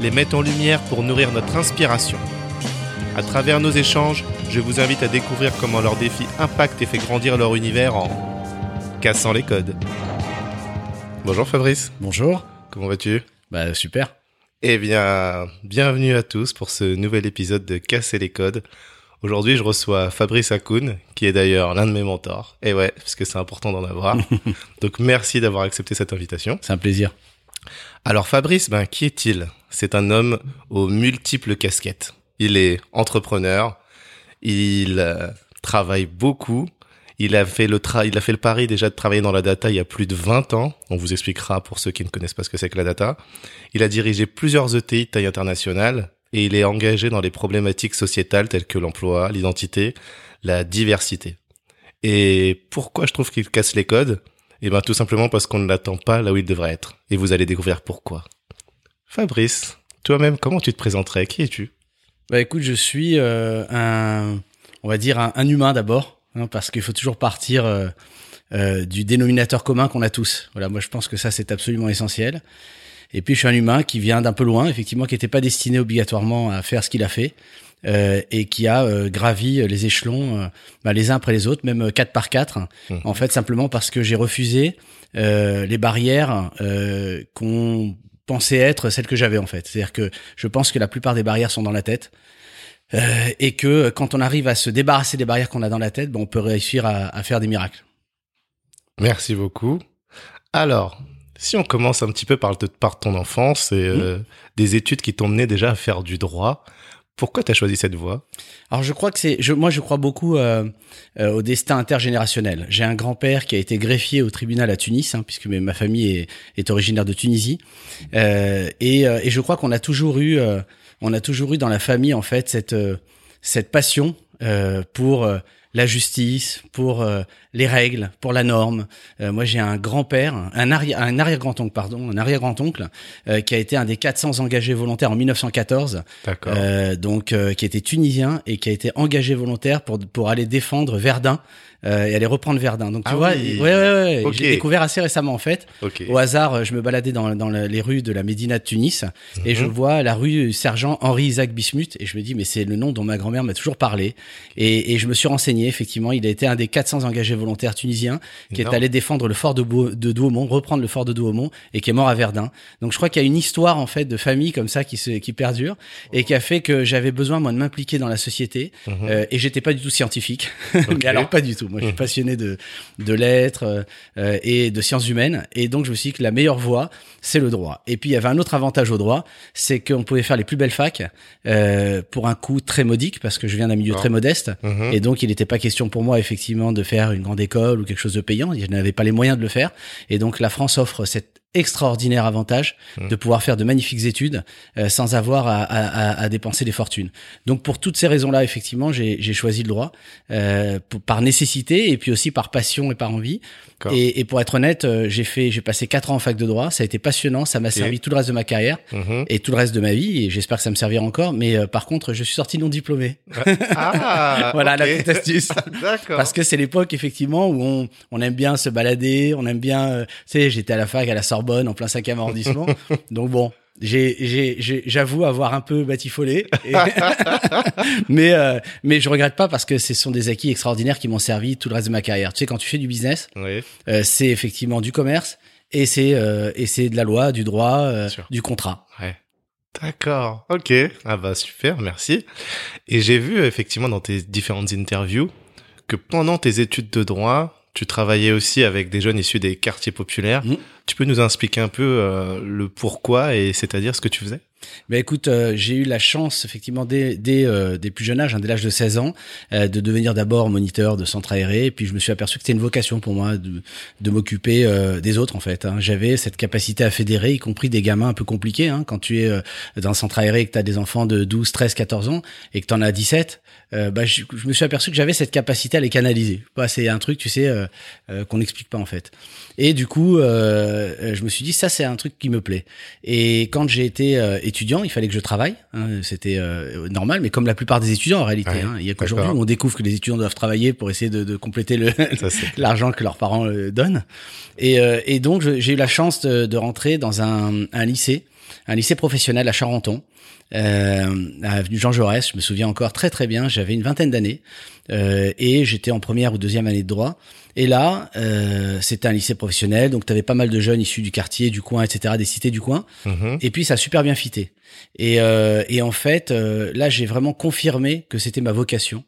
les met en lumière pour nourrir notre inspiration. À travers nos échanges, je vous invite à découvrir comment leurs défis impactent et fait grandir leur univers en cassant les codes. Bonjour Fabrice, Bonjour. comment vas-tu? Bah super. Eh bien, bienvenue à tous pour ce nouvel épisode de Casser les codes. Aujourd'hui, je reçois Fabrice Akoun, qui est d'ailleurs l'un de mes mentors. Et ouais, parce que c'est important d'en avoir. Donc merci d'avoir accepté cette invitation. C'est un plaisir. Alors Fabrice, ben qui est-il? C'est un homme aux multiples casquettes. Il est entrepreneur, il euh, travaille beaucoup, il a fait le tra- il a fait le pari déjà de travailler dans la data il y a plus de 20 ans. On vous expliquera pour ceux qui ne connaissent pas ce que c'est que la data. Il a dirigé plusieurs ETI de taille internationale et il est engagé dans les problématiques sociétales telles que l'emploi, l'identité, la diversité. Et pourquoi je trouve qu'il casse les codes? Eh ben tout simplement parce qu'on ne l'attend pas là où il devrait être. Et vous allez découvrir pourquoi. Fabrice, toi-même, comment tu te présenterais? Qui es-tu? Bah écoute, je suis euh, un, on va dire un, humain d'abord, hein, parce qu'il faut toujours partir euh, euh, du dénominateur commun qu'on a tous. Voilà, moi je pense que ça c'est absolument essentiel. Et puis je suis un humain qui vient d'un peu loin, effectivement, qui n'était pas destiné obligatoirement à faire ce qu'il a fait. Euh, et qui a euh, gravi les échelons euh, bah, les uns après les autres, même euh, quatre par quatre. Mhm. En fait, simplement parce que j'ai refusé euh, les barrières euh, qu'on pensait être celles que j'avais en fait. C'est-à-dire que je pense que la plupart des barrières sont dans la tête. Euh, et que quand on arrive à se débarrasser des barrières qu'on a dans la tête, ben, on peut réussir à, à faire des miracles. Merci beaucoup. Alors, si on commence un petit peu par, te- par ton enfance et euh, des études qui t'ont mené déjà à faire du droit, pourquoi tu as choisi cette voie? Alors je crois que c'est, je, moi je crois beaucoup euh, euh, au destin intergénérationnel. J'ai un grand-père qui a été greffier au tribunal à Tunis, hein, puisque ma famille est, est originaire de Tunisie, Euh, et, euh, et je crois qu'on a toujours eu, euh, on a toujours eu dans la famille en fait cette euh, cette passion pour la justice, pour euh, les règles, pour la norme. Euh, moi, j'ai un grand-père, un arrière, un arrière-grand-oncle, pardon, un arrière-grand-oncle, euh, qui a été un des 400 engagés volontaires en 1914 D'accord. euh, donc euh, qui était tunisien et qui a été engagé volontaire pour pour aller défendre Verdun euh, et aller reprendre Verdun. Donc tu Ah vois, oui. ouais ouais ouais, j'ai découvert assez récemment en fait. Au hasard, euh, je me baladais dans dans le- les rues de la Médina de Tunis et Mhm. je vois la rue Sergent Henri Isaac Bismuth et je me dis mais c'est le nom dont ma grand-mère m'a toujours parlé et, et je me suis renseigné effectivement, il a été un des 400 engagés volontaires tunisiens qui est allé défendre le fort de, de Douaumont, reprendre le fort de Douaumont et qui est mort à Verdun. Donc je crois qu'il y a une histoire en fait de famille comme ça qui se qui perdure et qui a fait que j'avais besoin moi de m'impliquer dans la société Mhm. euh, et j'étais pas du tout scientifique. Ok. Mais alors pas du tout. Moi je suis Mhm. passionné de de lettres euh, et de sciences humaines et donc je me suis dit que la meilleure voie c'est le droit. Et puis il y avait un autre avantage au droit, c'est qu'on pouvait faire les plus belles facs euh, pour un coût très modique parce que je viens d'un milieu D'accord. très modeste Mhm. et donc, il n'était pas question pour moi, effectivement, de faire une grande école ou quelque chose de payant. Je n'avais pas les moyens de le faire. Et donc, la France offre cet extraordinaire avantage Mhm. de pouvoir faire de magnifiques études euh, sans avoir à, à- à- dépenser des fortunes. Donc, pour toutes ces raisons-là, effectivement, j'ai choisi le droit euh, pour- par nécessité et puis aussi par passion et par envie. Et, et pour être honnête, euh, j'ai fait, j'ai passé quatre ans en fac de droit. Ça a été passionnant. Ça m'a servi tout le reste de ma carrière Mhm. et tout le reste de ma vie. Et j'espère que ça me servira encore. Mais euh, par contre, je suis sorti non diplômé. Ah, voilà la petite astuce. Parce que c'est l'époque effectivement où on, on aime bien se balader, on aime bien, euh, tu sais, j'étais à la fac à la Sorbonne en plein cinquième arrondissement, donc bon, j'avoue avoir un peu batifolé, Et- mais euh, mais je regrette pas parce que ce sont des acquis extraordinaires qui m'ont servi tout le reste de ma carrière. Tu sais, quand tu fais du business, Oui. euh, c'est effectivement du commerce et c'est euh, et c'est de la loi, du droit, euh, du contrat. Ouais. D'accord. Ok. Ah bah super, merci. Et j'ai vu effectivement dans tes différentes interviews que pendant tes études de droit, tu travaillais aussi avec des jeunes issus des quartiers populaires, Mhm. Tu peux nous expliquer un peu euh, le pourquoi et c'est-à-dire ce que tu faisais? Ben écoute, euh, j'ai eu la chance effectivement dès, dès, euh, plus jeune âge, hein, dès l'âge de 16 ans, de devenir d'abord moniteur de centre aéré. Et puis je me suis aperçu que c'était une vocation pour moi de, de m'occuper des autres en fait. Hein. J'avais cette capacité à fédérer, y compris des gamins un peu compliqués. Hein, quand tu es dans un centre aéré et que tu as des enfants de 12, 13, 14 ans et que tu en as 17, bah, je, me suis aperçu que j'avais cette capacité à les canaliser. Bah, c'est un truc, tu sais, qu'on n'explique pas en fait. Et du coup, je me suis dit ça c'est un truc qui me plaît. Et quand j'ai été étudiant, il fallait que je travaille. Hein, C'était euh, normal, mais comme la plupart des étudiants en réalité. hein, il y a qu'aujourd'hui on découvre que les étudiants doivent travailler pour essayer de, de compléter l'argent que leurs parents euh, donnent. Et, euh, et donc j'ai eu la chance de, de rentrer dans un, un, lycée, un lycée professionnel à Charenton. Euh, à avenue Jean Jaurès, je me souviens encore très très bien, j'avais une vingtaine d'années euh, et j'étais en première ou deuxième année de droit. Et là, euh, c'était un lycée professionnel, donc tu avais pas mal de jeunes issus du quartier, du coin, etc., des cités du coin. Mhm. Et puis ça a super bien fité. Et, euh, et en fait, euh, là, j'ai vraiment confirmé que c'était ma vocation.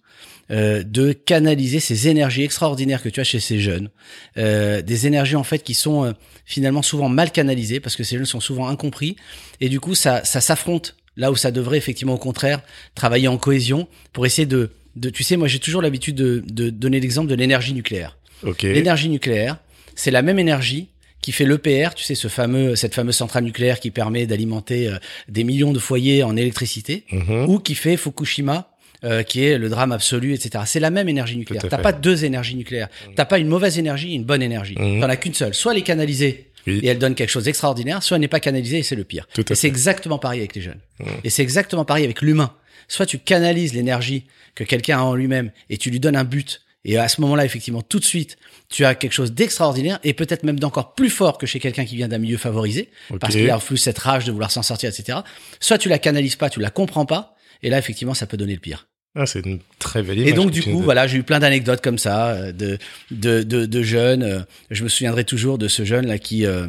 Euh, de canaliser ces énergies extraordinaires que tu as chez ces jeunes, euh, des énergies en fait qui sont euh, finalement souvent mal canalisées parce que ces jeunes sont souvent incompris et du coup ça ça s'affronte là où ça devrait effectivement au contraire travailler en cohésion pour essayer de de tu sais moi j'ai toujours l'habitude de, de donner l'exemple de l'énergie nucléaire. L'énergie nucléaire, c'est la même énergie qui fait l'EPR, tu sais, ce fameux, cette fameuse centrale nucléaire qui permet d'alimenter euh, des millions de foyers en électricité, mhm. ou qui fait Fukushima, euh, qui est le drame absolu, etc. C'est la même énergie nucléaire. T'as pas deux énergies nucléaires. Mhm. T'as pas une mauvaise énergie, une bonne énergie. Mmh. T'en as qu'une seule. Soit elle est canalisée et elle donne quelque chose d'extraordinaire, soit elle n'est pas canalisée et c'est le pire. et c'est exactement pareil avec les jeunes. Mhm. Et c'est exactement pareil avec l'humain. Soit tu canalises l'énergie que quelqu'un a en lui-même et tu lui donnes un but et à ce moment-là, effectivement, tout de suite, tu as quelque chose d'extraordinaire et peut-être même d'encore plus fort que chez quelqu'un qui vient d'un milieu favorisé, parce qu'il a plus cette rage de vouloir s'en sortir, etc. Soit tu la canalises pas, tu la comprends pas, et là, effectivement, ça peut donner le pire. Ah, c'est une très belle image. Et donc, du coup, voilà, j'ai eu plein d'anecdotes comme ça, euh, de, de, de, de, jeunes. Euh, je me souviendrai toujours de ce jeune là qui, euh,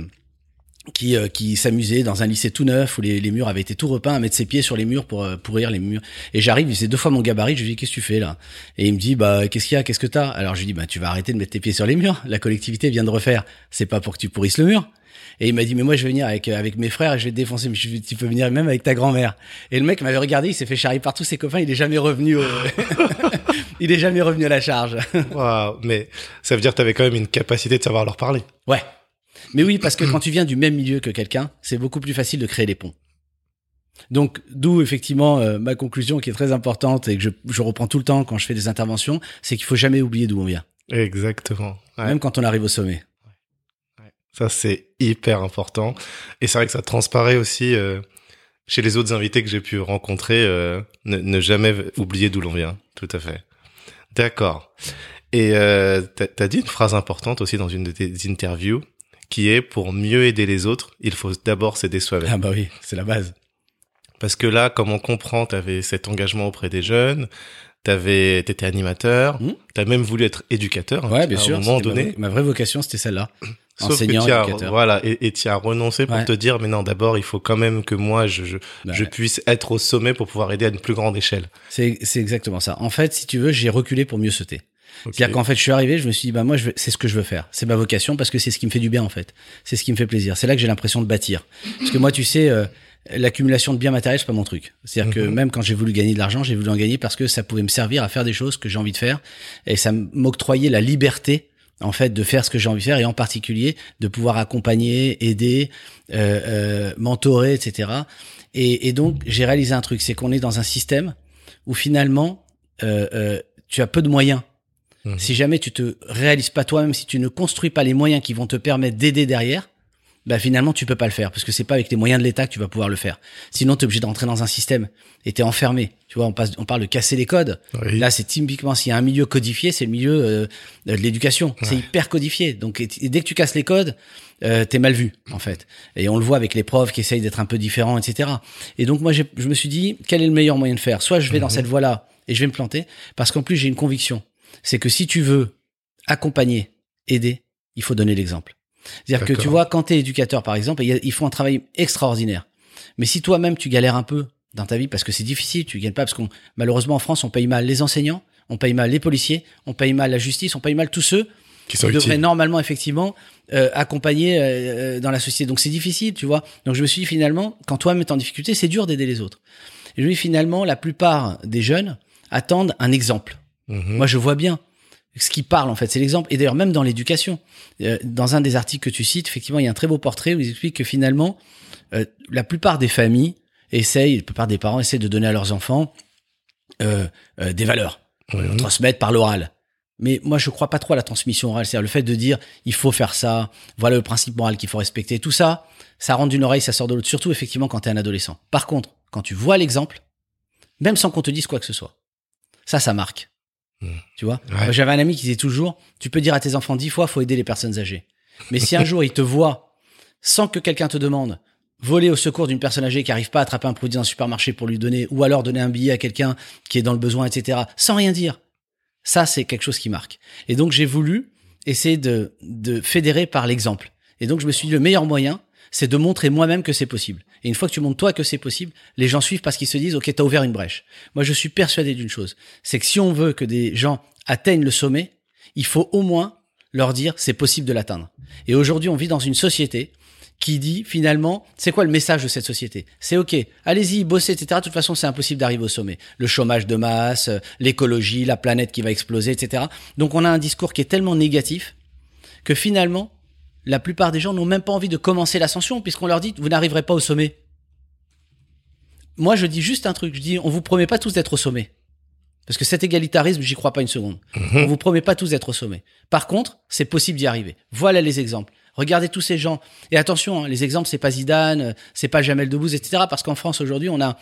qui, euh, qui s'amusait dans un lycée tout neuf où les, les, murs avaient été tout repeints à mettre ses pieds sur les murs pour euh, pourrir les murs. Et j'arrive, il faisait deux fois mon gabarit, je lui dis qu'est-ce que tu fais là? Et il me dit bah qu'est-ce qu'il y a, qu'est-ce que t'as? Alors je lui dis bah tu vas arrêter de mettre tes pieds sur les murs. La collectivité vient de refaire, c'est pas pour que tu pourrisses le mur. Et il m'a dit mais moi je vais venir avec euh, avec mes frères et je vais te défoncer mais tu peux venir même avec ta grand-mère. Et le mec m'avait regardé, il s'est fait charrier par tous ses copains, il est jamais revenu il est jamais revenu à la charge. Waouh, mais ça veut dire que tu avais quand même une capacité de savoir leur parler. Ouais. Mais oui, parce que quand tu viens du même milieu que quelqu'un, c'est beaucoup plus facile de créer des ponts. Donc, d'où effectivement euh, ma conclusion qui est très importante et que je, je, reprends tout le temps quand je fais des interventions, c'est qu'il faut jamais oublier d'où on vient. Exactement. Même quand on arrive au sommet. Ça, c'est hyper important. Et c'est vrai que ça transparaît aussi euh, chez les autres invités que j'ai pu rencontrer, euh, ne, ne, jamais oublier d'où l'on vient. Tout à fait. D'accord. Et euh, t'as as dit une phrase importante aussi dans une de tes interviews qui est pour mieux aider les autres, il faut d'abord s'aider soi-même. Ah bah oui, c'est la base. Parce que là, comme on comprend, tu avais cet engagement auprès des jeunes, t'avais, t'étais animateur, mmh. t'as même voulu être éducateur. Hein, ouais, bien sûr. À un moment donné. Ma, vraie vocation, c'était celle-là. Enseignant, éducateur. Voilà, et tu as renoncé pour te dire, mais non, d'abord, il faut quand même que moi, je, je, bah je puisse être au sommet pour pouvoir aider à une plus grande échelle. C'est, c'est exactement ça. En fait, si tu veux, j'ai reculé pour mieux sauter. C'est-à-dire qu'en fait, je suis arrivé, je me suis dit, bah moi, c'est ce que je veux faire. C'est ma vocation parce que c'est ce qui me fait du bien en fait. C'est ce qui me fait plaisir. C'est là que j'ai l'impression de bâtir. Parce que moi, tu sais, euh, l'accumulation de biens matériels, c'est pas mon truc. C'est-à-dire que mhm. même quand j'ai voulu gagner de l'argent, j'ai voulu en gagner parce que ça pouvait me servir à faire des choses que j'ai envie de faire et ça m'octroyait la liberté en fait de faire ce que j'ai envie de faire et en particulier de pouvoir accompagner, aider, euh, euh, mentorer, etc. Et, et donc j'ai réalisé un truc, c'est qu'on est dans un système où finalement euh, euh tu as peu de moyens Mhm. Si jamais tu te réalises pas toi-même, si tu ne construis pas les moyens qui vont te permettre d'aider derrière, bah finalement tu peux pas le faire parce que c'est pas avec les moyens de l'État que tu vas pouvoir le faire. Sinon tu es obligé d'entrer dans un système et t'es enfermé. Tu vois, on passe, on parle de casser les codes. Là, c'est typiquement s'il y a un milieu codifié, c'est le milieu euh, de l'éducation. C'est hyper codifié. Donc dès que tu casses les codes, euh, t'es mal vu en fait. Et on le voit avec les profs qui essayent d'être un peu différents, etc. Et donc moi, je me suis dit quel est le meilleur moyen de faire? Soit je vais dans mhm. cette voie-là et je vais me planter parce qu'en plus j'ai une conviction c'est que si tu veux accompagner, aider, il faut donner l'exemple. C'est-à-dire que tu vois, quand tu es éducateur, par exemple, ils font un travail extraordinaire. Mais si toi-même tu galères un peu dans ta vie parce que c'est difficile, tu gagnes pas parce qu'on malheureusement en France on paye mal les enseignants, on paye mal les policiers, on paye mal la justice, on paye mal tous ceux Qui sont devraient normalement effectivement euh, accompagner euh, dans la société. Donc c'est difficile, tu vois. Donc je me suis dit finalement, quand toi-même es en difficulté, c'est dur d'aider les autres. Et je me dis finalement, la plupart des jeunes attendent un exemple. Mhm. Moi, je vois bien ce qui parle en fait, c'est l'exemple. Et d'ailleurs, même dans l'éducation, euh, dans un des articles que tu cites, effectivement, il y a un très beau portrait où ils expliquent que finalement, euh, la plupart des familles essayent, la plupart des parents essayent de donner à leurs enfants euh, euh, des valeurs, transmettre par l'oral. Mais moi, je crois pas trop à la transmission orale. C'est-à-dire le fait de dire, il faut faire ça, voilà le principe moral qu'il faut respecter. Tout ça, ça rentre d'une oreille, ça sort de l'autre. Surtout, effectivement, quand tu es un adolescent. Par contre, quand tu vois l'exemple, même sans qu'on te dise quoi que ce soit, ça, ça marque. Hmm. Tu vois? Ouais. J'avais un ami qui disait toujours, tu peux dire à tes enfants dix fois, faut aider les personnes âgées. Mais si un jour ils te voient, sans que quelqu'un te demande, voler au secours d'une personne âgée qui arrive pas à attraper un produit dans un supermarché pour lui donner, ou alors donner un billet à quelqu'un qui est dans le besoin, etc., sans rien dire, ça, c'est quelque chose qui marque. Et donc, j'ai voulu essayer de, de fédérer par l'exemple. Et donc, je me suis dit, le meilleur moyen, c'est de montrer moi-même que c'est possible. Et une fois que tu montres toi que c'est possible, les gens suivent parce qu'ils se disent, OK, t'as ouvert une brèche. Moi, je suis persuadé d'une chose. C'est que si on veut que des gens atteignent le sommet, il faut au moins leur dire, c'est possible de l'atteindre. Et aujourd'hui, on vit dans une société qui dit finalement, c'est quoi le message de cette société? C'est ok, allez-y, bossez, etc. De toute façon, c'est impossible d'arriver au sommet. Le chômage de masse, l'écologie, la planète qui va exploser, etc. Donc on a un discours qui est tellement négatif que finalement, la plupart des gens n'ont même pas envie de commencer l'ascension puisqu'on leur dit, vous n'arriverez pas au sommet. Moi, je dis juste un truc, je dis, on vous promet pas tous d'être au sommet. Parce que cet égalitarisme, j'y crois pas une seconde. Mhm. On vous promet pas tous d'être au sommet. Par contre, c'est possible d'y arriver. Voilà les exemples. Regardez tous ces gens. Et attention, hein, les exemples, c'est pas Zidane, euh, c'est pas Jamel Debbouze, etc. Parce qu'en France, aujourd'hui, on a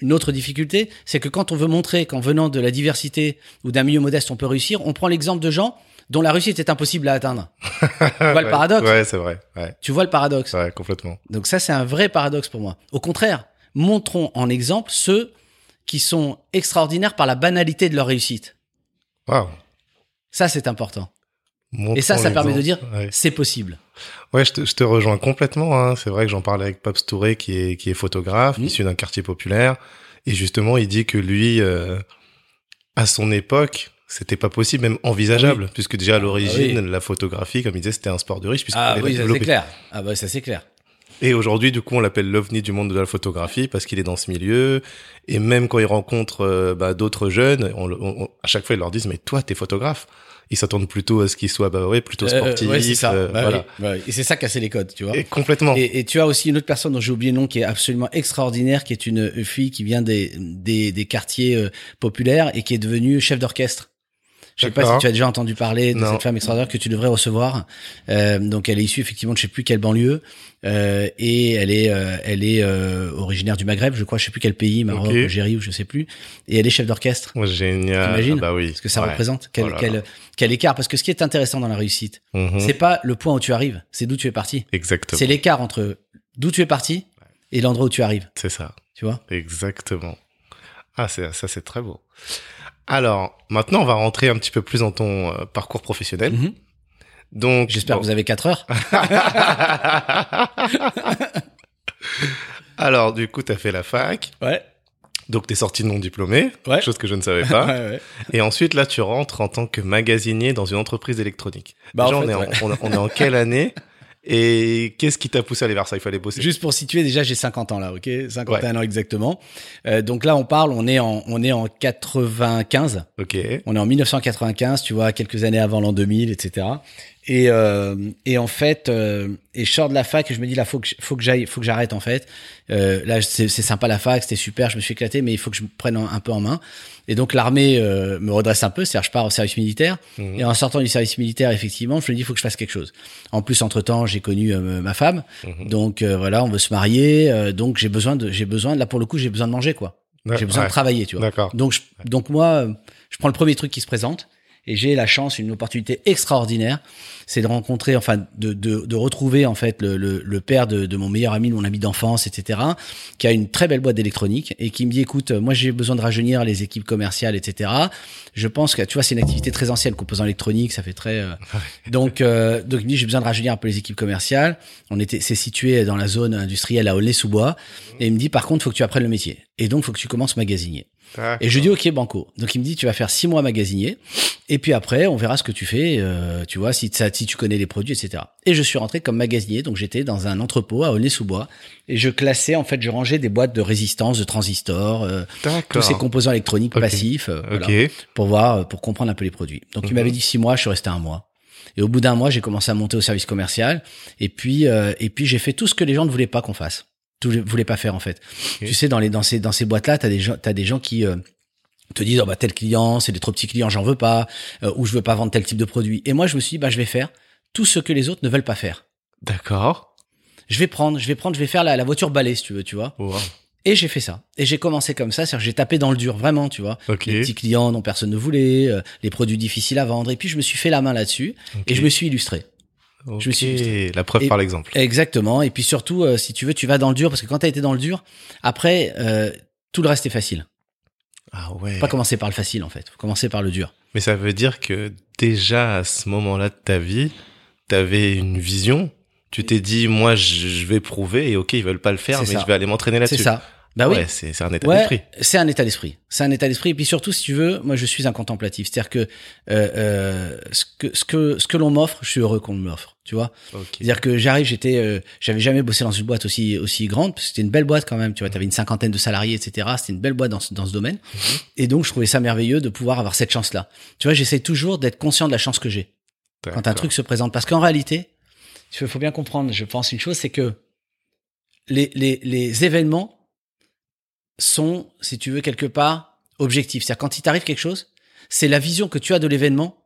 une autre difficulté, c'est que quand on veut montrer qu'en venant de la diversité ou d'un milieu modeste, on peut réussir, on prend l'exemple de gens dont la réussite est impossible à atteindre. tu vois le paradoxe Ouais, c'est vrai. Ouais, Tu vois le paradoxe ouais, complètement. donc ça, c'est un vrai paradoxe pour moi. Au contraire, montrons en exemple ceux qui sont extraordinaires par la banalité de leur réussite. Waouh. Ça, c'est important. Montrons Et ça, ça permet de dire. Ouais. c'est possible. Ouais, je te, je te rejoins complètement. Hein. C'est vrai que j'en parlais avec Paps Touré, qui est, qui est photographe, Mhm. issu d'un quartier populaire. Et justement, il dit que lui, euh, à son époque, c'était pas possible, même envisageable, puisque déjà à l'origine, la photographie, comme il disait, c'était un sport de riche, Ah oui, ça c'est clair. Ah bah ça c'est clair. Et aujourd'hui, du coup, on l'appelle l'ovni du monde de la photographie parce qu'il est dans ce milieu. Et même quand il rencontre euh, bah, d'autres jeunes, on, on- on- à chaque fois, ils leur disent mais toi, t'es photographe. Ils s'attendent plutôt à ce qu'il soit bah ouais, plutôt Euh, sportif. ouais, c'est ça. euh, Bah voilà. oui, bah oui. Et c'est ça casser les codes, tu vois. Et complètement. Et, et tu as aussi une autre personne dont j'ai oublié le nom qui est absolument extraordinaire, qui est une fille qui vient des, des, des quartiers euh, populaires et qui est devenue chef d'orchestre. Je sais pas si tu as déjà entendu parler de Non. cette femme extraordinaire que tu devrais recevoir. Euh, donc elle est issue effectivement de je sais plus quelle banlieue euh, et elle est euh, elle est euh, originaire du Maghreb, je crois, je sais plus quel pays, Maroc. Algérie ou je sais plus. Et elle est chef d'orchestre. Ouais, Génial. T'imagines Ah bah oui. Ce que ça Ouais. représente, quel, Oh là quel, là. quel écart. Parce que ce qui est intéressant dans la réussite, Mhm. c'est pas le point où tu arrives, c'est d'où tu es parti. Exactement. C'est l'écart entre d'où tu es parti et l'endroit où tu arrives. C'est ça. Tu vois? Exactement. Ah, ça, c'est très beau. Alors, maintenant, on va rentrer un petit peu plus dans ton euh, parcours professionnel. Mhm. Donc, J'espère bon. que vous avez 4 heures. Alors, du coup, t'as fait la fac. Ouais. Donc, t'es sorti non diplômé. Ouais. Chose que je ne savais pas. ouais, ouais. Et ensuite, là, tu rentres en tant que magasinier dans une entreprise électronique. Bah, Déjà, en on, fait, est en, ouais. on, on est en quelle année? Et qu'est-ce qui t'a poussé à aller vers ça? Il fallait bosser. Juste pour situer, déjà j'ai 50 ans là, ok? 51 Ouais. ans exactement. Euh, donc là on parle, on est en on est en 95. Ok. On est en 1995, tu vois, quelques années avant l'an 2000, etc. Et euh, et en fait, euh, et je sors de la fac et je me dis là faut que faut que j'aille, faut que j'arrête en fait. Euh, là c'est sympa la fac, c'était super, je me suis éclaté, mais il faut que je me prenne un, un peu en main. Et donc l'armée euh, me redresse un peu, c'est-à-dire je pars au service militaire. Mhm. Et en sortant du service militaire, effectivement, je me dis il faut que je fasse quelque chose. En plus entre temps j'ai connu euh, ma femme, Mhm. donc euh, voilà on veut se marier, donc j'ai besoin de j'ai besoin là pour le coup j'ai besoin de manger quoi. J'ai besoin ouais. de travailler, tu vois. Donc, je, donc moi, je prends le premier truc qui se présente et j'ai la chance, une opportunité extraordinaire c'est de rencontrer, enfin, de, de, de retrouver en fait le, le, le père de, de mon meilleur ami, de mon ami d'enfance, etc., qui a une très belle boîte d'électronique et qui me dit, écoute, moi j'ai besoin de rajeunir les équipes commerciales, etc. Je pense que, tu vois, c'est une activité très ancienne, composant électronique, ça fait très. euh, donc, euh, donc il me dit, j'ai besoin de rajeunir un peu les équipes commerciales. On était, c'est situé dans la zone industrielle à Aulnay-sous-Bois. Et il me dit, par contre, faut que tu apprennes le métier. Et donc, faut que tu commences magasinier. Et je lui dis ok banco. Donc il me dit tu vas faire six mois magasinier et puis après on verra ce que tu fais. euh, tu vois si, ça, si tu connais les produits etc. Et je suis rentré comme magasinier donc j'étais dans un entrepôt à Aulnay-sous-Bois et je classais en fait je rangeais des boîtes de résistance de transistors euh, tous ces composants électroniques passifs euh, voilà, pour voir pour comprendre un peu les produits. Donc il Mhm. m'avait dit six mois je suis resté un mois. Et au bout d'un mois, j'ai commencé à monter au service commercial. Et puis, euh, et puis j'ai fait tout ce que les gens ne voulaient pas qu'on fasse. Voulaient pas faire en fait. Tu sais, dans les dans ces dans ces boîtes-là, t'as des gens t'as des gens qui euh, te disent oh bah tel client, c'est des trop petits clients, j'en veux pas, euh, ou je veux pas vendre tel type de produit. Et moi, je me suis dit bah je vais faire tout ce que les autres ne veulent pas faire. D'accord. Je vais prendre, je vais prendre, je vais faire la, la voiture balai si tu veux, tu vois. Wow. Et j'ai fait ça. Et j'ai commencé comme ça, c'est-à-dire j'ai tapé dans le dur vraiment, tu vois. Ok. Les petits clients dont personne ne voulait, euh, les produits difficiles à vendre. Et puis je me suis fait la main là-dessus Ok. et je me suis illustré. Je me suis. La preuve Et- par l'exemple. Exactement. Et puis surtout, euh, si tu veux, tu vas dans le dur parce que quand tu as été dans le dur, après, euh, tout le reste est facile. Ah ouais. Faut pas commencer par le facile en fait. Faut commencer par le dur. Mais ça veut dire que déjà à ce moment-là de ta vie, t'avais une vision. Tu t'es dit, moi, je vais prouver et ok, ils veulent pas le faire, mais ça. je vais aller m'entraîner là-dessus. C'est ça. Bah oui. Ouais, c'est un état Ouais, d'esprit. c'est un état d'esprit. C'est un état d'esprit. Et puis surtout, si tu veux, moi, je suis un contemplatif. C'est-à-dire que, euh, euh, ce que ce que ce que l'on m'offre, je suis heureux qu'on me l'offre. Tu vois. C'est-à-dire que j'arrive, j'étais, euh, j'avais jamais bossé dans une boîte aussi aussi grande. parce que C'était une belle boîte quand même. Tu vois, t'avais une cinquantaine de salariés, etc. C'était une belle boîte dans ce, dans ce domaine. Et donc, je trouvais ça merveilleux de pouvoir avoir cette chance-là. Tu vois, j'essaie toujours d'être conscient de la chance que j'ai quand un truc se présente. Parce qu'en réalité, il faut bien comprendre, je pense une chose, c'est que les, les, les événements sont, si tu veux, quelque part, objectifs. C'est-à-dire, quand il t'arrive quelque chose, c'est la vision que tu as de l'événement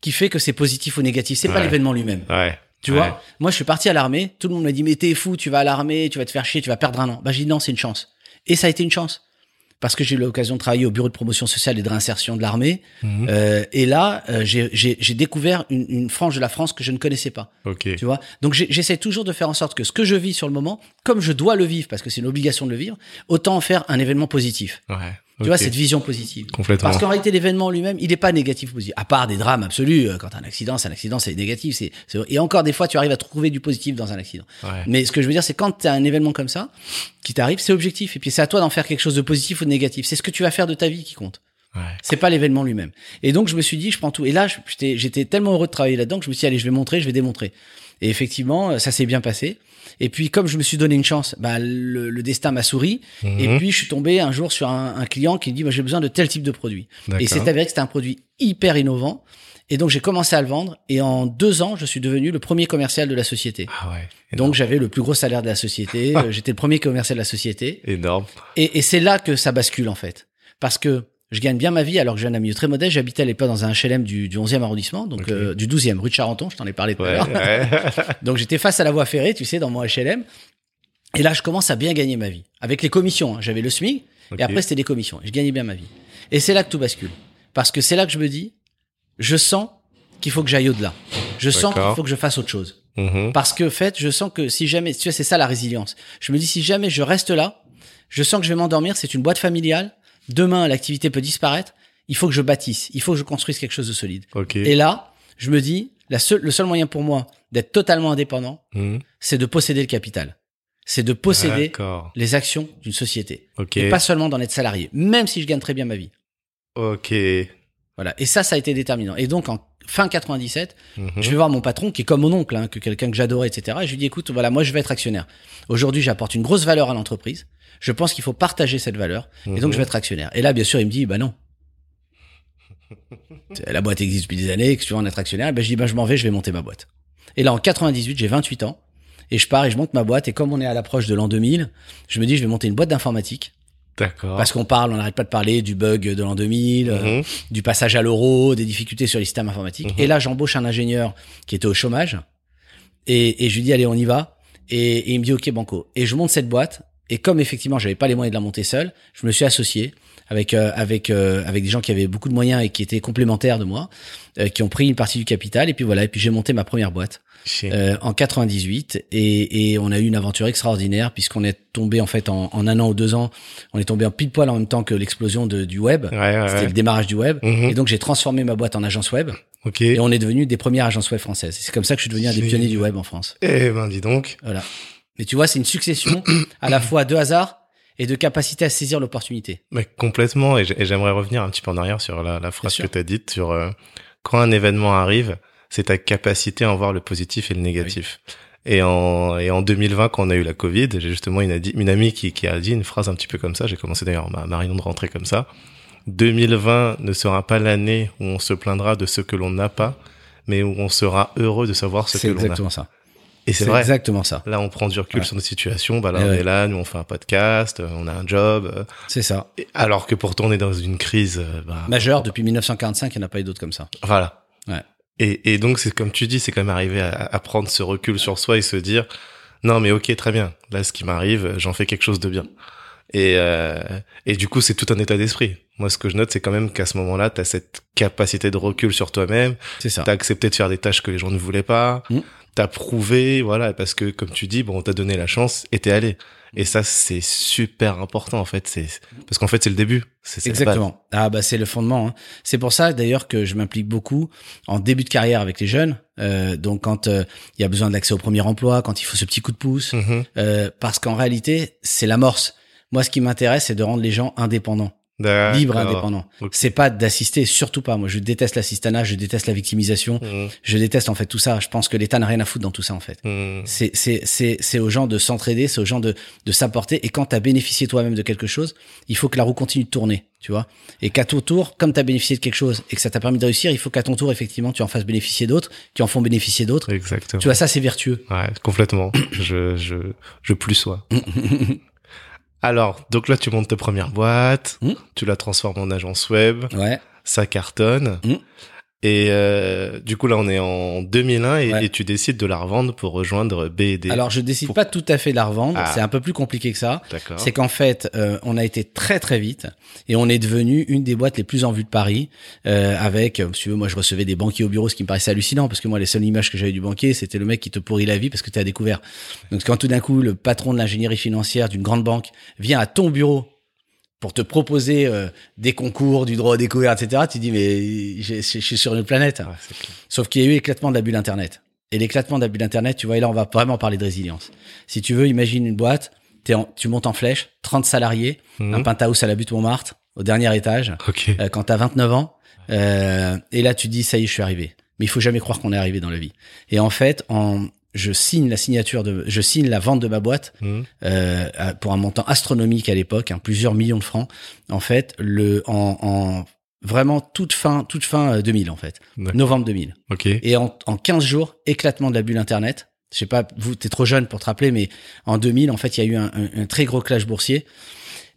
qui fait que c'est positif ou négatif. C'est pas l'événement lui-même. Ouais. Tu Ouais. vois, moi, je suis parti à l'armée. Tout le monde m'a dit, mais t'es fou, tu vas à l'armée, tu vas te faire chier, tu vas perdre un an. Bah, j'ai dit non, c'est une chance. Et ça a été une chance. Parce que j'ai eu l'occasion de travailler au bureau de promotion sociale et de réinsertion de l'armée. Mhm. Euh, et là, euh, j'ai- découvert une, une frange de la France que je ne connaissais pas. Ok. Tu vois? Donc j'essaie toujours de faire en sorte que ce que je vis sur le moment, comme je dois le vivre, parce que c'est une obligation de le vivre, autant en faire un événement positif. Ouais. Tu vois, cette vision positive. Complètement. Parce qu'en réalité, l'événement lui-même, il n'est pas négatif ou positif. À part des drames absolus, euh, quand un accident, c'est un accident, c'est négatif. c'est c'est- Et encore des fois, tu arrives à trouver du positif dans un accident. Ouais. Mais ce que je veux dire, c'est quand tu as un événement comme ça, qui t'arrive, c'est objectif. Et puis c'est à toi d'en faire quelque chose de positif ou de négatif. C'est ce que tu vas faire de ta vie qui compte. Ouais. C'est pas l'événement lui-même. Et donc je me suis dit, je prends tout. Et là, j'étais, j'étais tellement heureux de travailler là-dedans que je me suis dit, allez, je vais montrer, je vais démontrer. Et effectivement, euh, ça s'est bien passé. Et puis comme je me suis donné une chance, bah, le, le destin m'a souri. Mhm. Et puis je suis tombé un jour sur un, un client qui me dit, bah, j'ai besoin de tel type de produit. Et c'est avéré que c'était un produit hyper innovant. Et donc j'ai commencé à le vendre. Et en deux ans, je suis devenu le premier commercial de la société. Ah ouais. Donc j'avais le plus gros salaire de la société. J'étais le premier commercial de la société. Énorme. Et, et c'est là que ça bascule en fait. Parce que je gagne bien ma vie alors que j'ai un milieu très modeste. J'habitais à l'époque dans un HLM du, du 11e arrondissement, donc euh, du 12e, rue de Charenton, je t'en ai parlé tout à l'heure. Donc j'étais face à la voie ferrée, tu sais, dans mon HLM. Et là, je commence à bien gagner ma vie. Avec les commissions, hein. j'avais le SMIC, Ok. et après c'était des commissions. Je gagnais bien ma vie. Et c'est là que tout bascule. Parce que c'est là que je me dis, je sens qu'il faut que j'aille au-delà. Je sens qu'il faut que je fasse autre chose. Mhm. Parce que, en fait, je sens que si jamais, tu vois, c'est ça la résilience. Je me dis, si jamais je reste là, je sens que je vais m'endormir, c'est une boîte familiale. Demain, l'activité peut disparaître. Il faut que je bâtisse. Il faut que je construise quelque chose de solide. Ok. Et là, je me dis, la le seul moyen pour moi d'être totalement indépendant, Mhm. c'est de posséder le capital. C'est de posséder les actions d'une société. Ok. Et pas seulement d'en être salarié. Même si je gagne très bien ma vie. Ok. Voilà. Et ça, ça a été déterminant. Et donc, en fin 97, Mhm. Je vais voir mon patron qui est comme mon oncle, hein, que quelqu'un que j'adorais, etc. Et je lui dis écoute, voilà, moi je vais être actionnaire. Aujourd'hui, j'apporte une grosse valeur à l'entreprise. Je pense qu'il faut partager cette valeur, et donc Mhm. je vais être actionnaire. Et là, bien sûr, il me dit bah non. La boîte existe depuis des années, que tu veux en être actionnaire. Ben je dis bah je m'en vais, je vais monter ma boîte. Et là, en 98, j'ai 28 ans et je pars et je monte ma boîte. Et comme on est à l'approche de l'an 2000, je me dis je vais monter une boîte d'informatique D'accord. parce qu'on parle, on n'arrête pas de parler du bug de l'an 2000, euh, Mhm. du passage à l'euro, des difficultés sur les systèmes informatiques. Mhm. Et là, j'embauche un ingénieur qui était au chômage. Et, et je lui dis, allez, on y va. Et, et il me dit, OK, banco. Et je monte cette boîte. Et comme effectivement, j'avais pas les moyens de la monter seul, je me suis associé avec euh, avec euh, avec des gens qui avaient beaucoup de moyens et qui étaient complémentaires de moi, euh, qui ont pris une partie du capital et puis voilà et puis j'ai monté ma première boîte en 98 et, et on a eu une aventure extraordinaire puisqu'on est tombé en fait en, en, un an ou deux ans, on est tombé en pile poil en même temps que l'explosion du web, c'était le démarrage du web Mhm. et donc j'ai transformé ma boîte en agence web et on est devenu des premières agences web françaises. C'est comme ça que je suis devenu un des pionniers du web en France. Eh ben, dis donc. Voilà. Mais tu vois, c'est une succession à la fois de hasard et de capacité à saisir l'opportunité. Mais complètement. Et j'ai- et j'aimerais revenir un petit peu en arrière sur la, la phrase que tu as dite sur euh, quand un événement arrive, c'est ta capacité à en voir le positif et le négatif. Et en, et en 2020, quand on a eu la Covid, j'ai justement une, adi- une amie qui, qui a dit une phrase un petit peu comme ça. J'ai commencé d'ailleurs ma, ma réunion de rentrée comme ça. 2020 ne sera pas l'année où on se plaindra de ce que l'on n'a pas, mais où on sera heureux de savoir ce C'est que l'on a. exactement ça. Et c'est vrai. exactement ça. Là, on prend du recul Ouais. sur notre situation. Bah là, Eh on ouais. est là, nous, on fait un podcast, euh, on a un job. euh, C'est ça. alors que pourtant, on est dans une crise. euh, bah, Majeur, depuis 1945, il n'y en a pas eu d'autres comme ça. Voilà. Ouais. Et, et donc, c'est comme tu dis, c'est quand même arriver à, à prendre ce recul sur soi et se dire, non, mais ok, très bien. Là, ce qui m'arrive, j'en fais quelque chose de bien. Et, euh, et du coup, c'est tout un état d'esprit. Moi, ce que je note, c'est quand même qu'à ce moment-là, tu as cette capacité de recul sur toi-même. C'est ça. T'as accepté de faire des tâches que les gens ne voulaient pas. Mm. T'as prouvé, voilà, parce que comme tu dis, bon, on t'a donné la chance et t'es allé. Et ça, c'est super important en fait. C'est parce qu'en fait, c'est le début. C'est. Exactement. Ah bah c'est le fondement. hein. C'est pour ça d'ailleurs que je m'implique beaucoup en début de carrière avec les jeunes. Euh, donc quand euh, il y a besoin de l'accès au premier emploi, quand il faut ce petit coup de pouce, Mhm. euh, parce qu'en réalité c'est l'amorce. Moi, ce qui m'intéresse, c'est de rendre les gens indépendants. Libre, indépendant. C'est pas d'assister, surtout pas. Moi, je déteste l'assistanat, je déteste la victimisation, Mhm. je déteste en fait tout ça. Je pense que l'État n'a rien à foutre dans tout ça en fait. Mhm. C'est c'est c'est c'est aux gens de s'entraider, c'est aux gens de de s'apporter. Et quand t'as bénéficié toi-même de quelque chose, il faut que la roue continue de tourner, tu vois. Et qu'à ton tour, comme t'as bénéficié de quelque chose et que ça t'a permis de réussir, il faut qu'à ton tour effectivement tu en fasses bénéficier d'autres, qui en font bénéficier d'autres. Exactement. Tu vois, ça c'est vertueux. Ouais, complètement. je, je, je plus sois. Alors, donc là, tu montes ta première boîte, Mm. tu la transformes en agence web, Ouais. ça cartonne. Mm. Et euh, du coup, là, on est en 2001 et, Ouais. et tu décides de la revendre pour rejoindre B&D. Alors je décide Pour- pas tout à fait de la revendre. Ah. C'est un peu plus compliqué que ça. C'est qu'en fait, euh, on a été très très vite et on est devenu une des boîtes les plus en vue de Paris. Euh, avec, euh, si tu veux, moi je recevais des banquiers au bureau, ce qui me paraissait hallucinant parce que moi les seules images que j'avais du banquier, c'était le mec qui te pourrit la vie parce que tu as découvert. Donc quand tout d'un coup le patron de l'ingénierie financière d'une grande banque vient à ton bureau pour te proposer euh, des concours, du droit à découvert, etc., tu dis mais je suis sur une planète. Ouais. Sauf qu'il y a eu l'éclatement de la bulle Internet. Et l'éclatement de la bulle Internet, tu vois, et là, on va vraiment parler de résilience. Si tu veux, imagine une boîte, en- tu montes en flèche, 30 salariés, Mhm. un penthouse à la butte Montmartre, au dernier étage, Ok. euh, quand t'as 29 ans, euh, et là, tu dis, ça y est, je suis arrivé. Mais il faut jamais croire qu'on est arrivé dans la vie. Et en fait, en, je signe la signature de, je signe la vente de ma boîte, Mhm. euh, pour un montant astronomique à l'époque, hein, plusieurs millions de francs. En fait, le, en, en vraiment toute fin, toute fin euh, 2000 en fait, novembre 2000. Ok. Et en, en 15 jours, éclatement de la bulle Internet. Je sais pas, vous, t'es trop jeune pour te rappeler, mais en 2000, en fait, il y a eu un, un- un très gros clash boursier.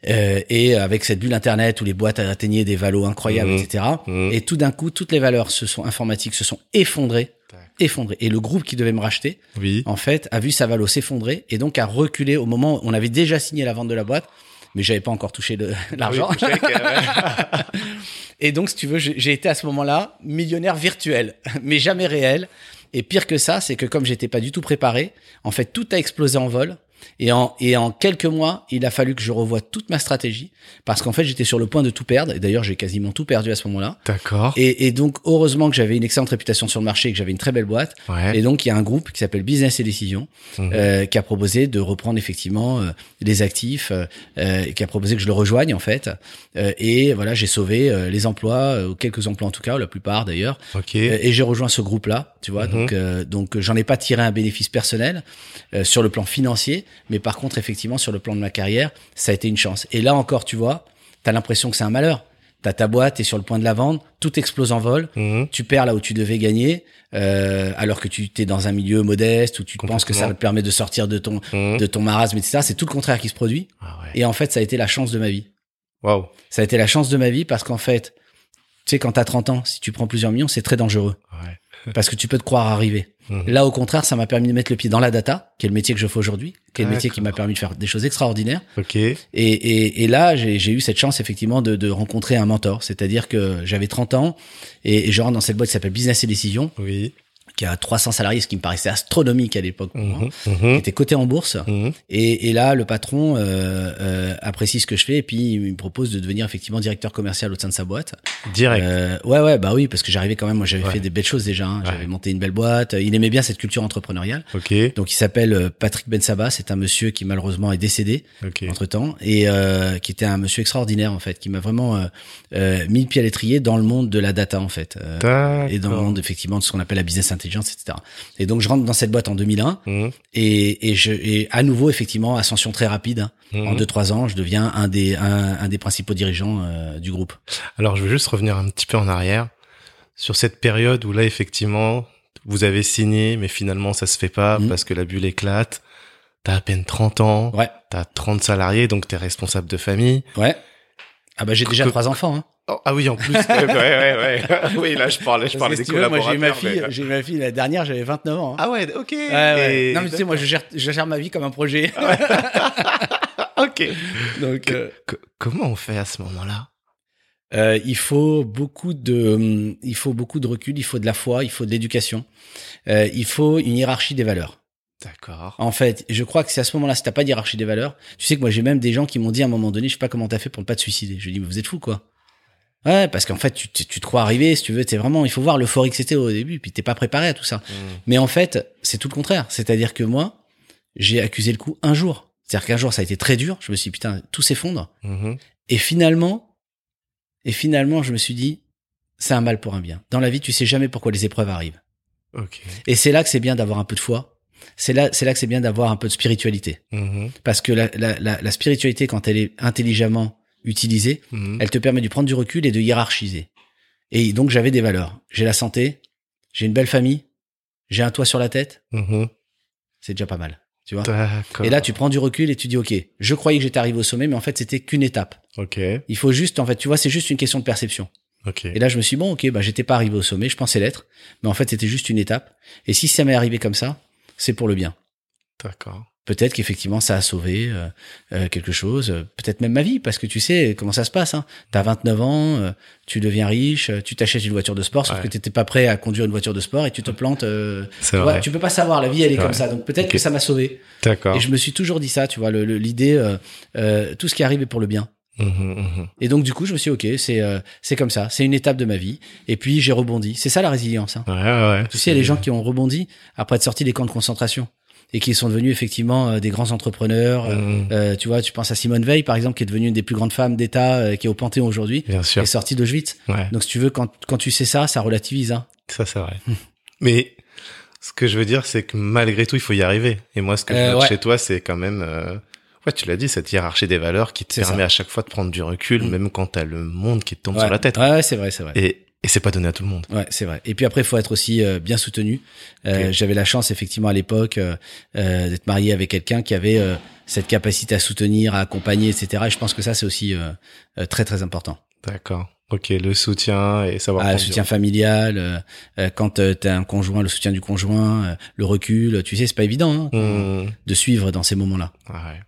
Euh, et avec cette bulle Internet où les boîtes atteignaient des valos incroyables, Mhm. etc. Mhm. Et tout d'un coup, toutes les valeurs se sont informatiques se sont effondrées, Effondrées. Et le groupe qui devait me racheter, Oui. en fait, a vu sa valo s'effondrer et donc a reculé au moment où on avait déjà signé la vente de la boîte, mais j'avais pas encore touché l'argent. Oui, euh, Et donc, si tu veux, j'ai été à ce moment-là millionnaire virtuel, mais jamais réel. Et pire que ça, c'est que comme j'étais pas du tout préparé, en fait, tout a explosé en vol. Et en, et en quelques mois, il a fallu que je revoie toute ma stratégie parce qu'en fait, j'étais sur le point de tout perdre. Et d'ailleurs, j'ai quasiment tout perdu à ce moment-là. D'accord. Et, et donc, heureusement que j'avais une excellente réputation sur le marché et que j'avais une très belle boîte. Ouais. Et donc, il y a un groupe qui s'appelle Business et Décision, Mhm. euh, qui a proposé de reprendre effectivement euh, les actifs, euh, euh, et qui a proposé que je le rejoigne en fait. Euh, et voilà, j'ai sauvé euh, les emplois, euh, ou quelques emplois en tout cas, ou la plupart d'ailleurs. Ok. Euh, et j'ai rejoint ce groupe-là, tu vois. Mhm. Donc, euh, donc j'en ai pas tiré un bénéfice personnel euh, sur le plan financier, mais par contre, effectivement, sur le plan de ma carrière, ça a été une chance. Et là encore, tu vois, t'as l'impression que c'est un malheur. T'as ta boîte, t'es sur le point de la vendre, tout explose en vol Mhm. tu perds là où tu devais gagner, euh, alors que tu t'es dans un milieu modeste où tu penses que ça te permet de sortir de ton Mhm. de ton marasme, etc. C'est tout le contraire qui se produit. Ah ouais. Et en fait, ça a été la chance de ma vie. Waouh. Ça a été la chance de ma vie parce qu'en fait, tu sais, quand t'as 30 ans, si tu prends plusieurs millions, c'est très dangereux. Ouais. Parce que tu peux te croire arriver. Mhm. Là, au contraire, ça m'a permis de mettre le pied dans la data, qui est le métier que je fais aujourd'hui, qui est le métier qui m'a permis de faire des choses extraordinaires. Ok. Et, et, et là, j'ai j'ai eu cette chance effectivement de, de rencontrer un mentor, c'est-à-dire que j'avais 30 ans et, et je rentre dans cette boîte qui s'appelle Business et Décision, Oui. Qui a 300 salariés, ce qui me paraissait astronomique à l'époque, pour moi, Mhm. qui était coté en bourse. Mhm. Et, et là, le patron euh, euh, apprécie ce que je fais et puis il me propose de devenir effectivement directeur commercial au sein de sa boîte. Direct. Euh, ouais, ouais, bah oui, parce que j'arrivais quand même. Moi, j'avais Ouais. fait des belles choses déjà. hein. Ouais. J'avais monté une belle boîte. Il aimait bien cette culture entrepreneuriale. Ok. Donc, il s'appelle euh, Patrick Bensaba. C'est un monsieur qui malheureusement est décédé Ok. entre temps et euh, qui était un monsieur extraordinaire en fait, qui m'a vraiment euh, mis le pied à l'étrier dans le monde de la data en fait. Et dans le monde effectivement de ce qu'on appelle la business intelligence, etc. Et donc je rentre dans cette boîte en 2001 Mhm. et, et je et à nouveau effectivement ascension très rapide. hein. En Mhm. deux trois ans, je deviens un des un, un des principaux dirigeants euh, du groupe. Alors, je veux juste revenir un petit peu en arrière sur cette période où là, effectivement, vous avez signé, mais finalement, ça se fait pas Mhm. parce que la bulle éclate. T'as à peine 30 ans. Ouais, T'as 30 salariés, donc t'es responsable de famille. ouais. Ah bah j'ai déjà trois enfants. Hein. Oh, ah oui, en plus. ouais, ouais, ouais, oui, là, je parlais, je que des si moi j'ai ma fille, mais- j'ai ma fille la dernière, j'avais 29 ans. hein. Ah ouais, ok. Ouais, ouais. Et- Non mais tu sais, moi je gère, je gère ma vie comme un projet. ok. Donc euh, Co- comment on fait à ce moment-là? Euh, il faut beaucoup de, hum, il faut beaucoup de recul, il faut de la foi, il faut de l'éducation, euh, il faut une hiérarchie des valeurs. D'accord. En fait, je crois que c'est à ce moment-là, si t'as pas de hiérarchie des valeurs, tu sais que moi j'ai même des gens qui m'ont dit à un moment donné, je sais pas comment t'as fait pour ne pas te suicider. Je dis mais vous êtes fou quoi. Ouais, parce qu'en fait tu, tu, tu te crois arrivé, si tu veux, t'es vraiment, il faut voir l'euphorie que c'était au début, puis t'es pas préparé à tout ça. Mhm. Mais en fait, c'est tout le contraire. C'est-à-dire que moi, j'ai accusé le coup un jour. C'est-à-dire qu'un jour ça a été très dur. Je me suis dit putain, tout s'effondre. Mhm. Et finalement, et finalement, je me suis dit, c'est un mal pour un bien. Dans la vie, tu sais jamais pourquoi les épreuves arrivent. Et c'est là que c'est bien d'avoir un peu de foi. C'est là, c'est là que c'est bien d'avoir un peu de spiritualité. Mhm. Parce que la, la, la, la spiritualité, quand elle est intelligemment utilisée, Mhm. elle te permet de prendre du recul et de hiérarchiser. Et donc, j'avais des valeurs. J'ai la santé, j'ai une belle famille, j'ai un toit sur la tête. Mhm. C'est déjà pas mal. Tu vois? Et là, tu prends du recul et tu dis, OK, je croyais que j'étais arrivé au sommet, mais en fait, c'était qu'une étape. Ok. Il faut juste, en fait, tu vois, c'est juste une question de perception. Ok. Et là, je me suis dit, bon, ok, bah, j'étais pas arrivé au sommet, je pensais l'être, mais en fait, c'était juste une étape. Et si ça m'est arrivé comme ça, c'est pour le bien. D'accord. Peut-être qu'effectivement, ça a sauvé euh, euh, quelque chose, euh, peut-être même ma vie, parce que tu sais comment ça se passe. Hein. T'as 29 ans, euh, tu deviens riche, euh, tu t'achètes une voiture de sport, sauf Ouais. que t'étais pas prêt à conduire une voiture de sport et tu te plantes. euh, tu vois, tu peux pas savoir, la vie, elle est comme ça. Donc peut-être que ça m'a sauvé. D'accord. Et je me suis toujours dit ça, tu vois, le- le- l'idée, euh, euh, tout ce qui arrive est pour le bien. Mhm, mhm. Et donc du coup, je me suis dit, ok, c'est euh, c'est comme ça, c'est une étape de ma vie. Et puis j'ai rebondi. C'est ça la résilience. Hein. Ouais, ouais, ouais. Tu sais, les gens qui ont rebondi après être sortis des camps de concentration et qui sont devenus effectivement euh, des grands entrepreneurs. euh, Mhm. euh, tu vois, tu penses à Simone Veil par exemple, qui est devenue une des plus grandes femmes d'État, euh, qui est au Panthéon aujourd'hui, Bien qui sûr. est sortie d'Auschwitz. Ouais. Donc si tu veux, quand quand tu sais ça, ça relativise. Hein. Ça, c'est vrai. Mais ce que je veux dire, c'est que malgré tout, il faut y arriver. Et moi, ce que je note ouais. chez toi, c'est quand même, ouais, tu l'as dit, cette hiérarchie des valeurs qui te permet ça. à chaque fois de prendre du recul, Mm. même quand t'as le monde qui te tombe Ouais. sur la tête. Ouais, ouais, c'est vrai, c'est vrai. Et, et c'est pas donné à tout le monde. Ouais, c'est vrai. Et puis après, il faut être aussi euh, bien soutenu. Euh. J'avais la chance, effectivement, à l'époque, euh, euh, d'être marié avec quelqu'un qui avait euh, cette capacité à soutenir, à accompagner, etc. Et je pense que ça, c'est aussi euh, euh, très, très important. D'accord. Ok, le soutien et savoir. Ah, le soutien familial, quand t'as un conjoint, le soutien du conjoint, euh, le recul, tu sais, c'est pas évident hein. Hmm. de suivre dans ces moments-là. Ah ouais.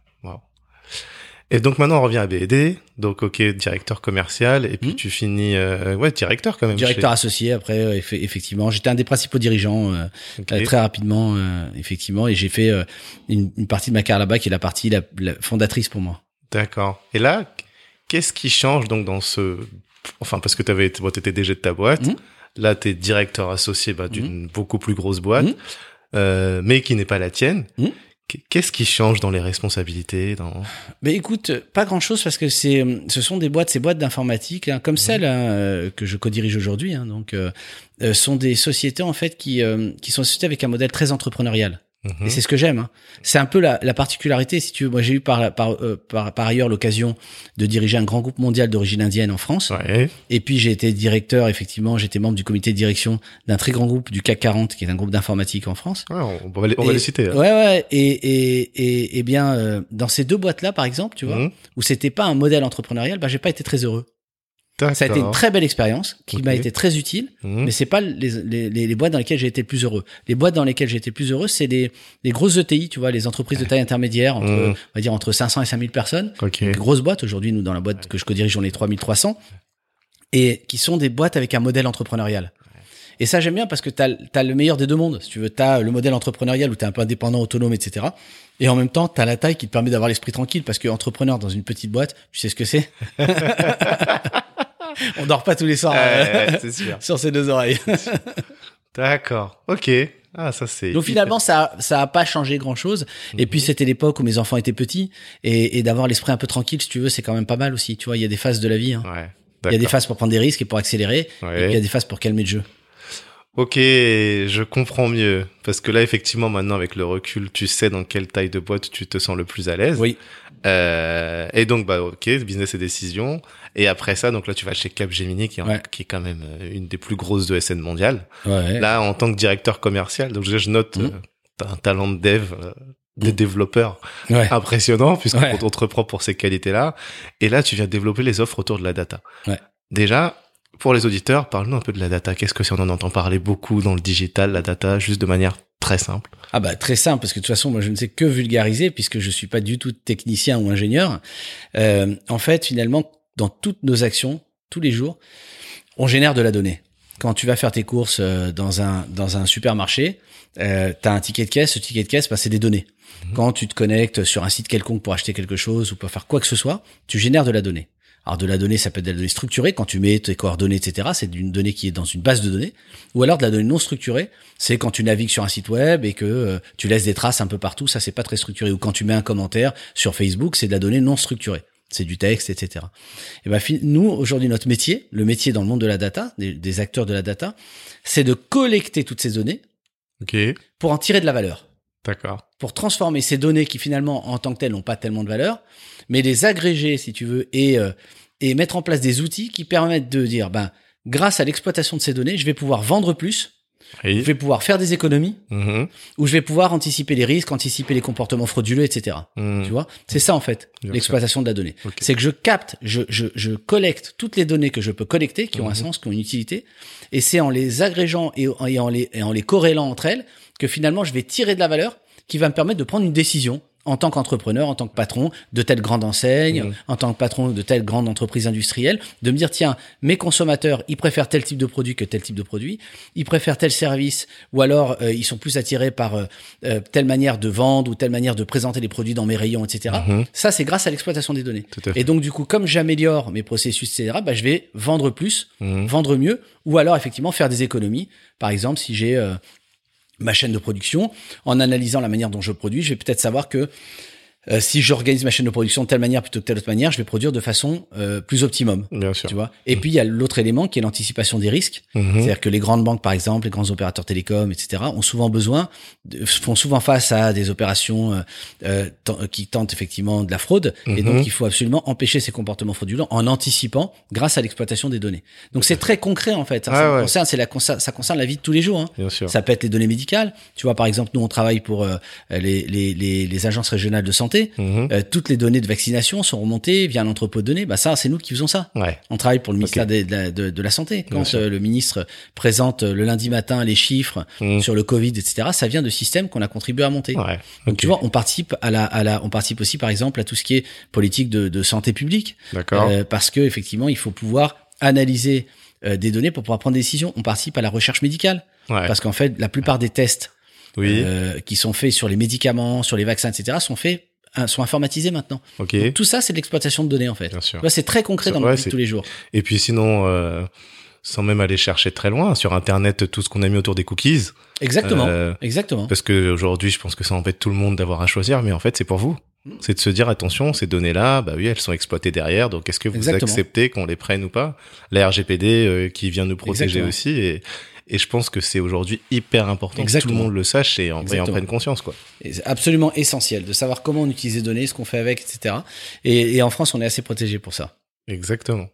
Et donc maintenant, on revient à BD. Donc, ok, directeur commercial. Et puis, Mm. tu finis, euh, ouais, directeur quand même. Directeur associé, après, euh, effe- effectivement, j'étais un des principaux dirigeants euh, très rapidement, effectivement, et j'ai fait une, une partie de ma carrière là-bas qui est la partie la, la fondatrice pour moi. D'accord. Et là, qu'est-ce qui change donc dans ce, enfin parce que t'avais, bon, t'étais déjà de ta boîte. Mhm. Là, t'es directeur associé bah, d'une beaucoup plus grosse boîte, mais qui n'est pas la tienne. Qu- Qu'est-ce qui change dans les responsabilités dans... Mais écoute, pas grand-chose parce que c'est, ce sont des boîtes, ces boîtes d'informatique, hein, comme celle hein, euh, que je co-dirige aujourd'hui, hein, donc, euh, euh, sont des sociétés en fait qui euh, qui sont sociétés avec un modèle très entrepreneurial. Mhm. Et c'est ce que j'aime. hein. C'est un peu la, la particularité, si tu veux. Moi, j'ai eu par, par, euh, par, par ailleurs l'occasion de diriger un grand groupe mondial d'origine indienne en France. Ouais. Et puis, j'ai été directeur, effectivement, j'étais membre du comité de direction d'un très grand groupe du CAC 40, qui est un groupe d'informatique en France. Ouais, on va les, on va Et- les citer. hein. Ouais, ouais. Et, et, et, et bien, euh, dans ces deux boîtes-là, par exemple, tu vois, Mhm. où c'était pas un modèle entrepreneurial, bah, j'ai pas été très heureux. Ça a été une très belle expérience qui m'a été très utile, Mhm. mais c'est pas les, les, les, boîtes dans lesquelles j'ai été le plus heureux. Les boîtes dans lesquelles j'ai été le plus heureux, c'est les, les grosses ETI, tu vois, les entreprises de taille intermédiaire, entre, Mhm. on va dire entre 500 et 5000 personnes. Ok. Des grosses boîtes. Aujourd'hui, nous, dans la boîte que je co-dirige, on est 3300. Et qui sont des boîtes avec un modèle entrepreneurial. Et ça, j'aime bien parce que tu as, le meilleur des deux mondes. Si tu veux, tu as le modèle entrepreneurial où tu es un peu indépendant, autonome, etc. Et en même temps, tu as la taille qui te permet d'avoir l'esprit tranquille parce que entrepreneur dans une petite boîte, tu sais ce que c'est? On dort pas tous les soirs euh, sûr. sur ses deux oreilles. D'accord. Ok. Ah, ça c'est. Donc finalement, ça ça a pas changé grand chose. Et puis c'était l'époque où mes enfants étaient petits et, et d'avoir l'esprit un peu tranquille, si tu veux, c'est quand même pas mal aussi. Tu vois, il y a des phases de la vie. hein. Ouais. Il y a des phases pour prendre des risques et pour accélérer. Et puis il y a des phases pour calmer le jeu. Ok, je comprends mieux. Parce que là, effectivement, maintenant, avec le recul, tu sais dans quelle taille de boîte tu te sens le plus à l'aise. Oui. Euh, et donc, bah, ok, business et décision. Et après ça, donc là, tu vas chez Capgemini, qui est, Ouais. qui est quand même euh, une des plus grosses de SN mondiales. Ouais. Là, en tant que directeur commercial, donc je, je note, Mhm. euh, t'as un talent de dev, euh, de Mhm. développeur ouais. impressionnant, puisqu'on Ouais. te reprend pour ces qualités-là. Et là, tu viens développer les offres autour de la data. Ouais. Déjà, pour les auditeurs, parle-nous un peu de la data. Qu'est-ce que c'est? On en entend parler beaucoup dans le digital, la data, juste de manière très simple. Ah bah très simple parce que de toute façon moi je ne sais que vulgariser puisque je suis pas du tout technicien ou ingénieur. Euh, en fait finalement dans toutes nos actions tous les jours on génère de la donnée. Quand tu vas faire tes courses euh, dans un dans un supermarché, euh, tu as un ticket de caisse, ce ticket de caisse bah, c'est des données. Quand tu te connectes sur un site quelconque pour acheter quelque chose ou pour faire quoi que ce soit, tu génères de la donnée. Alors de la donnée, ça peut être de la donnée structurée, quand tu mets tes coordonnées, etc. C'est une donnée qui est dans une base de données. Ou alors de la donnée non structurée, c'est quand tu navigues sur un site web et que euh, tu laisses des traces un peu partout, ça c'est pas très structuré. Ou quand tu mets un commentaire sur Facebook, c'est de la donnée non structurée. C'est du texte, etc. Et ben nous aujourd'hui notre métier, le métier dans le monde de la data, des, des acteurs de la data, c'est de collecter toutes ces données pour en tirer de la valeur d'accord. pour transformer ces données qui finalement en tant que telles n'ont pas tellement de valeur, mais les agréger si tu veux et euh, et mettre en place des outils qui permettent de dire ben grâce à l'exploitation de ces données, je vais pouvoir vendre plus, je vais pouvoir faire des économies Mhm. ou je vais pouvoir anticiper les risques, anticiper les comportements frauduleux, etc. Mhm. Tu vois, c'est ça en fait l'exploitation de la donnée. C'est que je capte, je, je, je collecte toutes les données que je peux collecter, qui ont un Mhm. sens, qui ont une utilité, et c'est en les agrégeant et, et en les, et en les corrélant entre elles que finalement je vais tirer de la valeur qui va me permettre de prendre une décision en tant qu'entrepreneur, en tant que patron de telle grande enseigne, en tant que patron de telle grande entreprise industrielle, de me dire tiens, mes consommateurs, ils préfèrent tel type de produit que tel type de produit, ils préfèrent tel service, ou alors euh, ils sont plus attirés par euh, euh, telle manière de vendre ou telle manière de présenter les produits dans mes rayons, etc. Mhm. Ça, c'est grâce à l'exploitation des données. Et donc, du coup, comme j'améliore mes processus, etc., bah, je vais vendre plus, Mhm. vendre mieux, ou alors effectivement faire des économies. Par exemple, si j'ai euh, ma chaîne de production, en analysant la manière dont je produis, je vais peut-être savoir que euh, si j'organise ma chaîne de production de telle manière plutôt que telle autre manière, je vais produire de façon euh, plus optimum. Bien sûr. Tu vois. Et puis il y a l'autre élément qui est l'anticipation des risques. Mhm. C'est-à-dire que les grandes banques, par exemple, les grands opérateurs télécoms, etc., ont souvent besoin, de- font souvent face à des opérations euh, euh, qui tentent effectivement de la fraude, et Mhm. donc il faut absolument empêcher ces comportements fraudulents en anticipant grâce à l'exploitation des données. Donc c'est très concret en fait. Ça, Ah ça ouais. concerne, c'est la concer- ça concerne la vie de tous les jours. Hein. Bien sûr. Ça peut être les données médicales. Tu vois, par exemple, nous on travaille pour euh, les, les, les, les agences régionales de santé. Mhm. Euh, toutes les données de vaccination sont remontées via l'entrepôt de données. Bah ça, c'est nous qui faisons ça. Ouais. On travaille pour le ministère de, la, de, de la Santé. Quand euh, le ministre présente euh, le lundi matin les chiffres Mhm. sur le Covid, etc., ça vient de systèmes qu'on a contribué à monter. Ouais. Donc tu vois, on participe à la, à la, on participe aussi par exemple à tout ce qui est politique de, de santé publique, D'accord. euh, parce que effectivement, il faut pouvoir analyser euh, des données pour pouvoir prendre des décisions. On participe à la recherche médicale, ouais. parce qu'en fait, la plupart des tests Oui. euh, qui sont faits sur les médicaments, sur les vaccins, etc., sont faits, sont informatisés maintenant. ok. Donc, tout ça, c'est de l'exploitation de données en fait. Bien sûr. C'est très concret dans Ouais, notre vie de tous les jours. Et puis sinon, euh, sans même aller chercher très loin, sur Internet, tout ce qu'on a mis autour des cookies, Exactement. Euh, Exactement. parce que aujourd'hui, je pense que ça embête tout le monde d'avoir à choisir, mais en fait, c'est pour vous. C'est de se dire attention, ces données-là, bah oui, elles sont exploitées derrière. Donc, est-ce que vous Exactement. acceptez qu'on les prenne ou pas? La RGPD euh, qui vient nous protéger Exactement. aussi, et, et je pense que c'est aujourd'hui hyper important que tout le monde le sache et en, et en prenne conscience, quoi. C'est absolument essentiel de savoir comment on utilise les données, ce qu'on fait avec, etc. Et, et en France, on est assez protégé pour ça. Exactement.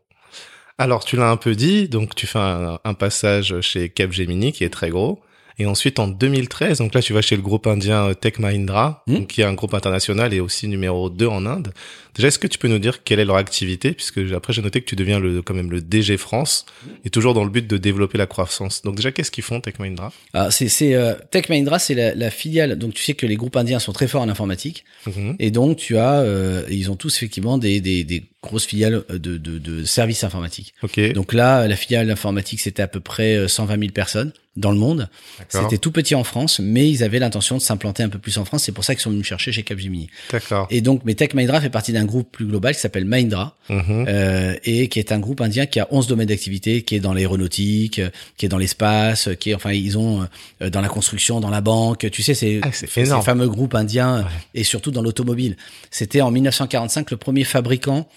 Alors, tu l'as un peu dit, donc tu fais un, un passage chez Capgemini qui est très gros. Et ensuite, en 2013, donc là, tu vas chez le groupe indien Tech Mahindra, Hmm. donc, qui est un groupe international et aussi numéro 2 en Inde. Déjà, est-ce que tu peux nous dire quelle est leur activité? Puisque après, j'ai noté que tu deviens le, quand même le DG France et toujours dans le but de développer la croissance. Donc déjà, qu'est-ce qu'ils font, Tech Mahindra? Ah, c'est c'est euh, Tech Mahindra, c'est la, la filiale. Donc tu sais que les groupes indiens sont très forts en informatique, Mhm. et donc tu as, euh, ils ont tous effectivement des, des, des grosses filiales de, de, de services informatiques. Donc là, la filiale informatique, c'était à peu près euh, 120 000 personnes dans le monde. D'accord. C'était tout petit en France, mais ils avaient l'intention de s'implanter un peu plus en France. C'est pour ça qu'ils sont venus me chercher chez Capgemini. D'accord. Et donc, mais Tech Mahindra fait partie d'un groupe plus global qui s'appelle Mahindra, Mhm. euh, et qui est un groupe indien qui a 11 domaines d'activité, qui est dans l'aéronautique, euh, qui est dans l'espace, euh, qui est, enfin, ils ont euh, dans la construction, dans la banque. Tu sais, c'est Ah, ces fameux groupes indiens, et surtout dans l'automobile. C'était en 1945 le premier fabricant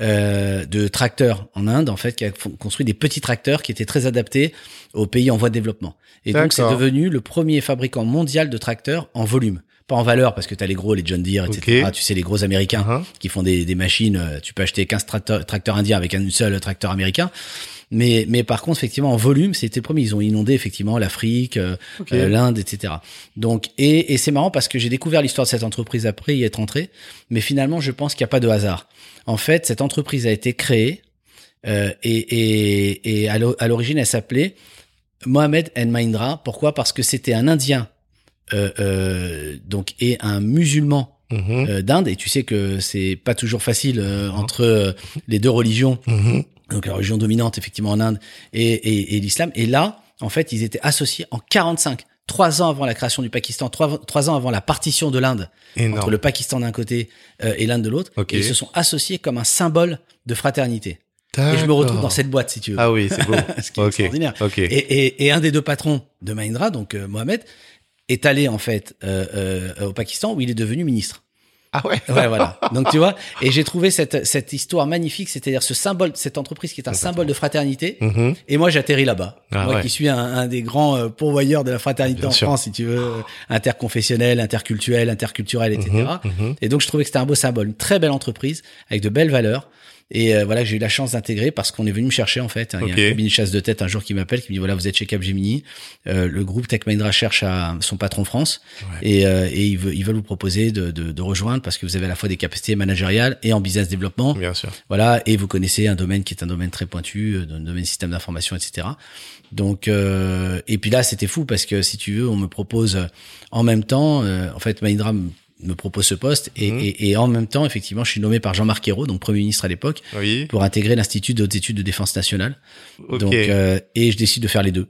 euh, de tracteurs en Inde, en fait, qui a construit des petits tracteurs qui étaient très adaptés aux pays en voie de développement. Et donc, c'est devenu le premier fabricant mondial de tracteurs en volume. Pas en valeur, parce que tu as les gros, les John Deere, etc. Tu sais, les gros américains Mhm. qui font des, des machines. euh, Tu peux acheter 15 tracteurs, tracteurs indiens avec un seul tracteur américain. Mais, mais par contre, effectivement, en volume, c'était le premier. Ils ont inondé effectivement l'Afrique, euh, euh, l'Inde, etc. Donc, et, et c'est marrant parce que j'ai découvert l'histoire de cette entreprise après y être entré. Mais finalement, je pense qu'il n'y a pas de hasard. En fait, cette entreprise a été créée euh, et, et, et à l'o- à l'origine, elle s'appelait Mohamed El Mahindra. Pourquoi? Parce que c'était un Indien donc et un musulman Mhm. euh, d'Inde. Et tu sais que c'est pas toujours facile euh, entre euh, les deux religions Mhm. donc la religion dominante effectivement en Inde et, et, et l'islam. Et là, en fait, ils étaient associés en 45, trois ans avant la création du Pakistan, trois, trois ans avant la partition de l'Inde Énorme. entre le Pakistan d'un côté euh, et l'Inde de l'autre. Ok. Et ils se sont associés comme un symbole de fraternité. Et je me retrouve dans cette boîte, si tu veux. Ah oui, c'est beau. Ce qui est ok. extraordinaire. Et, et, et un des deux patrons de Mahindra, donc euh, Mohamed, est allé en fait euh, euh, au Pakistan où il est devenu ministre. Ah ouais? Ouais, voilà. Donc tu vois, et j'ai trouvé cette cette histoire magnifique, c'est-à-dire ce symbole, cette entreprise qui est un symbole de fraternité. Mhm. Et moi, j'atterris là-bas. Ah moi ouais. qui suis un, un des grands euh, pourvoyeurs de la fraternité Bien en sûr. France, si tu veux, euh, interconfessionnel, interculturel, interculturel, etc. Mhm. Et donc, je trouvais que c'était un beau symbole, une très belle entreprise avec de belles valeurs. Et euh, voilà, j'ai eu la chance d'intégrer parce qu'on est venu me chercher en fait. Il y a un cabinet de chasse de tête un jour qui m'appelle, qui me dit voilà, vous êtes chez Capgemini. Euh, le groupe Tech Mahindra cherche à son patron France Ouais. et, euh, et ils, veulent, ils veulent vous proposer de, de, de rejoindre parce que vous avez à la fois des capacités managériales et en business développement. Bien sûr. Voilà, et vous connaissez un domaine qui est un domaine très pointu, euh, un domaine système d'information, etc. Donc, euh, et puis là, c'était fou parce que si tu veux, on me propose euh, en même temps, euh, en fait, Mahindra me propose ce poste et, Mhm. et, et en même temps, effectivement, je suis nommé par Jean-Marc Ayrault, donc premier ministre à l'époque, Oui. pour intégrer l'Institut de hautes études de défense nationale. Ok. Donc, euh, et je décide de faire les deux.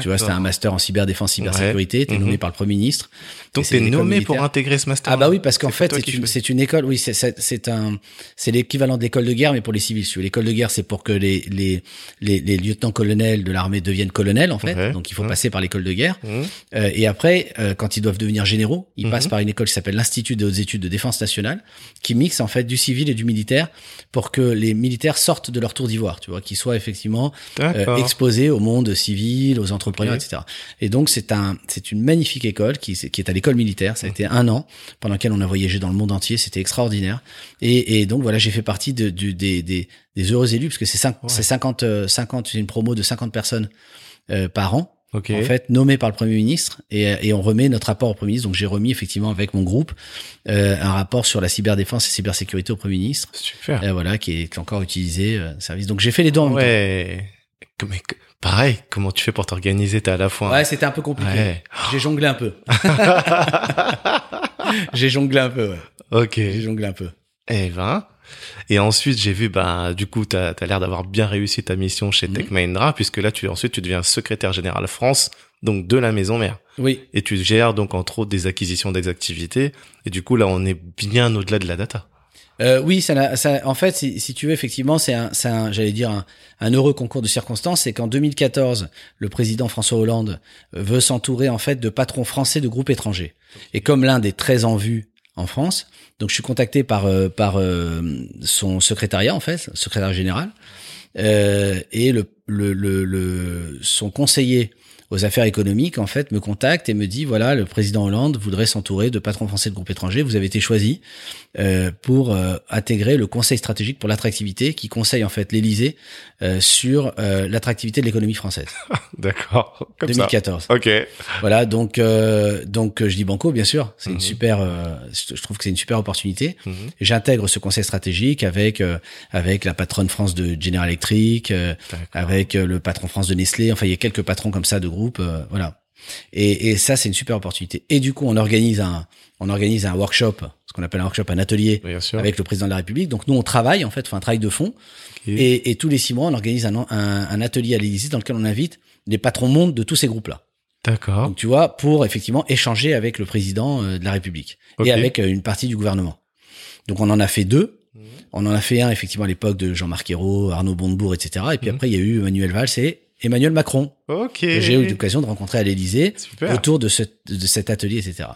Tu vois, c'était un master en cyberdéfense, cybersécurité. T'es Mhm. nommé par le premier ministre. Donc t'es nommé pour intégrer ce master. Ah bah oui, parce qu'en fait, c'est une, choisis. c'est une école. Oui, c'est un, c'est l'équivalent d'école de guerre, mais pour les civils. L'école de guerre, c'est pour que les les les, les lieutenants-colonels de l'armée deviennent colonels, en fait. Ouais. Donc il faut Mhm. passer par l'école de guerre. Mhm. Euh, et après, euh, quand ils doivent devenir généraux, ils passent par une école qui s'appelle l'Institut des hautes études de défense nationale, qui mixe en fait du civil et du militaire pour que les militaires sortent de leur tour d'ivoire, tu vois, qu'ils soient effectivement euh, exposés au monde civil, aux entrepreneurs, etc. Et donc c'est un, c'est une magnifique école qui, qui est à l'école militaire. Ça a été un an pendant lequel on a voyagé dans le monde entier. C'était extraordinaire. Et, et donc voilà, j'ai fait partie de, des, des, des heureux élus parce que c'est Ouais. c'est 50, euh, 50, c'est une promo de 50 personnes euh, par an. Ok. En fait, nommées par le Premier ministre, et, et on remet notre rapport au Premier ministre. Donc j'ai remis effectivement avec mon groupe euh, un rapport sur la cyberdéfense et cybersécurité au Premier ministre, Super. euh, voilà, qui est, encore utilisé euh, service. Donc j'ai fait les deux en même temps. Ouais. Mais pareil, comment tu fais pour t'organiser? T'es à la fois. Ouais, c'était un peu compliqué. Ouais. J'ai jonglé un peu. J'ai jonglé un peu, ouais. Ok. J'ai jonglé un peu. Eh ben. Et ensuite, j'ai vu, bah, du coup, t'as as, l'air d'avoir bien réussi ta mission chez Mhm. Tech Mahindra, puisque là, tu ensuite, tu deviens secrétaire général France, donc de la maison mère. Oui. Et tu gères donc entre autres des acquisitions des activités. Et du coup, là, on est bien au-delà de la data. Euh, oui, ça, ça, en fait, si, si tu veux, effectivement, c'est un, un j'allais dire, un, un heureux concours de circonstances. C'est qu'en 2014, le président François Hollande euh, veut s'entourer, en fait, de patrons français de groupes étrangers. Et comme l'Inde est très en vue en France, donc je suis contacté par, euh, par euh, son secrétariat, en fait, secrétaire général, et le, le, le, le- son conseiller aux affaires économiques, en fait, me contacte et me dit voilà, le président Hollande voudrait s'entourer de patrons français de groupes étrangers. Vous avez été choisi euh, pour euh, intégrer le Conseil stratégique pour l'attractivité, qui conseille en fait l'Élysée euh, sur euh, l'attractivité de l'économie française. D'accord. Comme 2014. ça. Ok. Voilà, donc euh, donc je dis banco, bien sûr. C'est Mhm. une super. euh, je trouve que c'est une super opportunité. Mhm. J'intègre ce conseil stratégique avec euh, avec la patronne France de General Electric, euh, avec le patron France de Nestlé. Enfin, il y a quelques patrons comme ça de groupe, euh, voilà. Et, et ça, c'est une super opportunité. Et du coup, on organise un on organise un workshop, ce qu'on appelle un workshop, un atelier avec le président de la République. Donc nous, on travaille en fait, on fait un travail de fond. Et, et tous les six mois, on organise un, un, un atelier à l'Élysée dans lequel on invite les patrons monde de tous ces groupes-là. D'accord. Donc tu vois, pour effectivement échanger avec le président euh, de la République et avec euh, une partie du gouvernement. Donc on en a fait deux. Mhm. On en a fait un effectivement à l'époque de Jean-Marc Ayrault, Arnaud Montebourg, etc. Et puis Mhm. après il y a eu Emmanuel Valls et Emmanuel Macron Ok. que j'ai eu l'occasion de rencontrer à l'Élysée autour de, ce, de cet atelier, etc.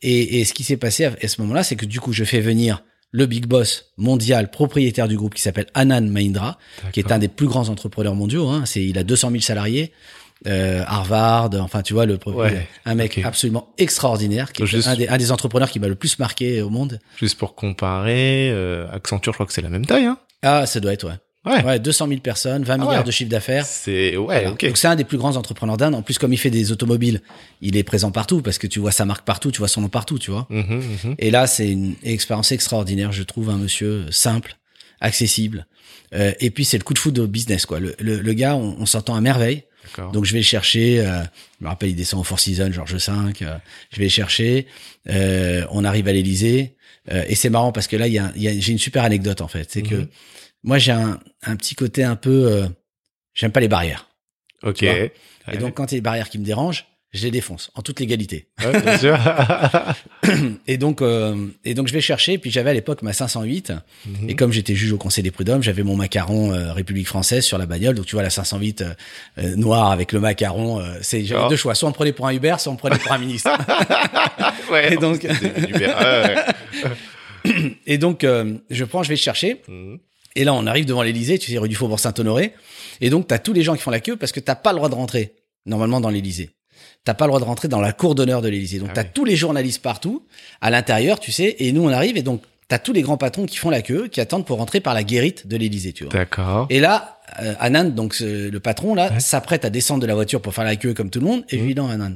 Et, et ce qui s'est passé à, à ce moment-là, c'est que du coup je fais venir le big boss mondial propriétaire du groupe qui s'appelle Anand Mahindra, qui est un des plus grands entrepreneurs mondiaux. Hein. C'est, il a 200 000 salariés, euh, Harvard, enfin tu vois le Ouais, un mec absolument extraordinaire, qui est Juste- un, des, un des entrepreneurs qui m'a le plus marqué au monde. Juste pour comparer, euh, Accenture, je crois que c'est la même taille, hein. Ah, ça doit être ouais. Ouais. Ouais, 200 000 personnes, 20 Ah milliards de chiffre d'affaires. C'est ouais, Voilà. ok. Donc c'est un des plus grands entrepreneurs d'Inde. En plus, comme il fait des automobiles, il est présent partout parce que tu vois sa marque partout, tu vois son nom partout, tu vois. Mhm, mhm. Et là, c'est une expérience extraordinaire. Je trouve un monsieur simple, accessible. Euh, et puis c'est le coup de foudre au business, quoi. Le, le, le gars, on, on s'entend à merveille. Donc je vais le chercher. Euh, je me rappelle, il descend au Four Seasons, Georges V. euh, je vais le chercher. Euh, on arrive à l'Élysée. Euh, et c'est marrant parce que là, il y a, y a- j'ai une super anecdote en fait. C'est que. Moi, j'ai un, un petit côté un peu. euh, J'aime pas les barrières. ok. Ouais. Et donc, quand il y a des barrières qui me dérangent, je les défonce en toute légalité. Ouais, bien sûr. Et donc, euh, et donc je vais chercher. Puis j'avais à l'époque ma 508. Mhm. Et comme j'étais juge au Conseil des prud'hommes, j'avais mon macaron euh, République française sur la bagnole. Donc tu vois la 508 euh, euh, noire avec le macaron. c'est j'avais Oh. deux choix. Soit on me prenait pour un Uber, soit on me prenait pour un ministre. ouais. et donc- et euh, je prends, je vais chercher. Mhm. Et là on arrive devant l'Élysée. Tu sais rue du Faubourg Saint-Honoré. Et donc t'as tous les gens qui font la queue parce que t'as pas le droit de rentrer normalement dans l'Élysée. T'as pas le droit de rentrer dans la cour d'honneur de l'Élysée. Donc Ah t'as oui. tous les journalistes partout à l'intérieur, tu sais. Et nous on arrive et donc t'as tous les grands patrons qui font la queue, qui attendent pour rentrer par la guérite de l'Élysée, tu vois. D'accord. Et là, euh, Anand, donc ce- le patron là, Ouais. s'apprête à descendre de la voiture pour faire la queue comme tout le monde. Et je lui non, Anand,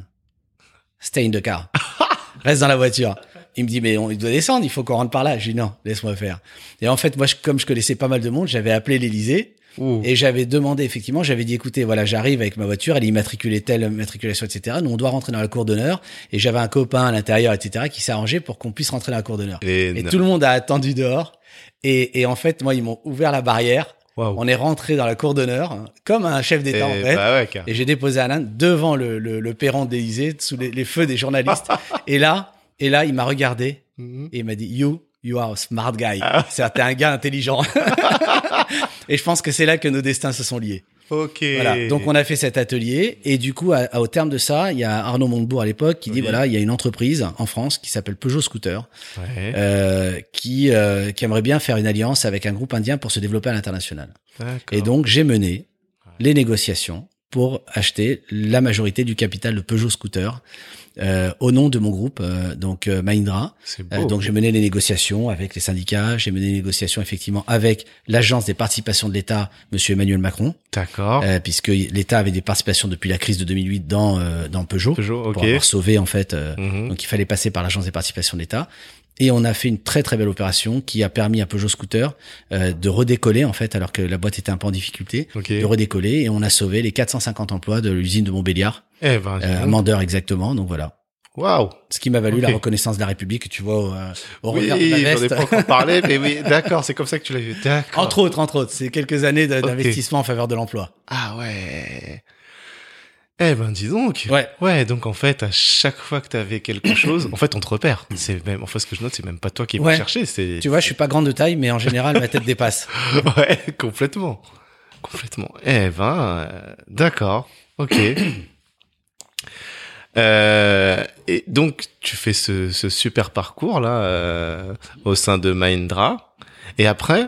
stay in the car, reste dans la voiture. Il me dit mais on il doit descendre, il faut qu'on rentre par là. Je dis non, laisse-moi faire. Et en fait, moi, je- comme je connaissais pas mal de monde, j'avais appelé l'Élysée Ouh. et j'avais demandé effectivement, j'avais dit écoutez, voilà, j'arrive avec ma voiture, elle est immatriculée telle matriculation, etc. Nous, on doit rentrer dans la cour d'honneur. Et j'avais un copain à l'intérieur, etc. qui s'est arrangé pour qu'on puisse rentrer dans la cour d'honneur. Et, Et tout le monde a attendu dehors. Et, et en fait, moi, ils m'ont ouvert la barrière. Waouh. On est rentré dans la cour d'honneur, hein, comme un chef d'État en fait. bah ouais, Et j'ai déposé Alain devant le, le, le perron d'Élysée, sous les, les feux des journalistes. et là, et là, il m'a regardé Mhm. et il m'a dit You, you are a smart guy. Ah. C'est t'es un gars intelligent. et je pense que c'est là que nos destins se sont liés. Ok. Voilà. Donc on a fait cet atelier et du coup, à- à- au terme de ça, il y a Arnaud Montebourg à l'époque qui dit Oui. voilà, il y a une entreprise en France qui s'appelle Peugeot Scooter Ouais. euh, qui euh, qui aimerait bien faire une alliance avec un groupe indien pour se développer à l'international. Et donc, j'ai mené les négociations pour acheter la majorité du capital de Peugeot Scooter euh, au nom de mon groupe, euh, donc euh, Mahindra. Euh, beau. donc, j'ai mené les négociations avec les syndicats, j'ai mené les négociations effectivement avec l'agence des participations de l'État, Monsieur Emmanuel Macron, D'accord. euh, puisque l'État avait des participations depuis la crise de 2008 dans euh, dans Peugeot Peugeot, pour avoir sauvé en fait. euh, Mhm. donc il fallait passer par l'agence des participations de l'État. Et on a fait une très très belle opération qui a permis à Peugeot Scooter euh, de redécoller en fait alors que la boîte était un peu en difficulté, Ok. de redécoller et on a sauvé les 450 emplois de l'usine de Montbéliard, Eh ben, euh, à. Mandeur exactement. Donc voilà. Waouh. Ce qui m'a valu la reconnaissance de la République que tu vois au, euh, au Oui, revers de ma j'en ai veste. pas encore parlé, mais oui, d'accord, c'est comme ça que tu l'as vu. D'accord. Entre autres, entre autres, c'est quelques années d'investissement en faveur de l'emploi. Ah ouais. Eh ben, dis donc. Ouais. Ouais, donc en fait, à chaque fois que t'avais quelque chose, en fait, on te repère. C'est même, enfin, ce que je note, c'est même pas toi qui vas Ouais. chercher, c'est. Tu vois, je suis pas grande de taille, mais en général, ma tête dépasse. Ouais, complètement. Complètement. Eh ben, euh, d'accord. Ok. Euh, et donc, tu fais ce, ce super parcours là euh, au sein de Mahindra. Et après,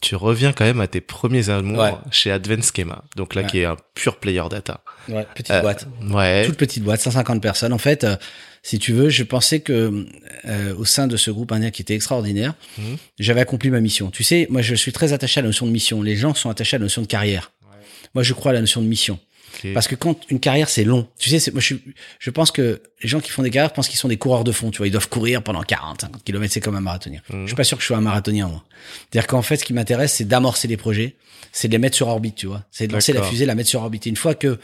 tu reviens quand même à tes premiers amours Ouais. chez Advanced Schema. Donc là, Ouais. qui est un pur player data. Ouais, petite Euh, boîte. Ouais. Toute petite boîte, 150 personnes. En fait, euh, si tu veux, je pensais que euh, au sein de ce groupe indien qui était extraordinaire, Mhm. j'avais accompli ma mission. Tu sais, moi je suis très attaché à la notion de mission. Les gens sont attachés à la notion de carrière. Moi je crois à la notion de mission. Parce que quand une carrière c'est long, tu sais, moi je, je pense que les gens qui font des carrières pensent qu'ils sont des coureurs de fond, tu vois, ils doivent courir pendant 40, 50 km, c'est comme un marathonien. Mhm. Je suis pas sûr que je sois un marathonien moi. C'est-à-dire qu'en fait ce qui m'intéresse c'est d'amorcer les projets, c'est de les mettre sur orbite, tu vois. C'est de lancer la fusée, la mettre sur orbite. Et une fois que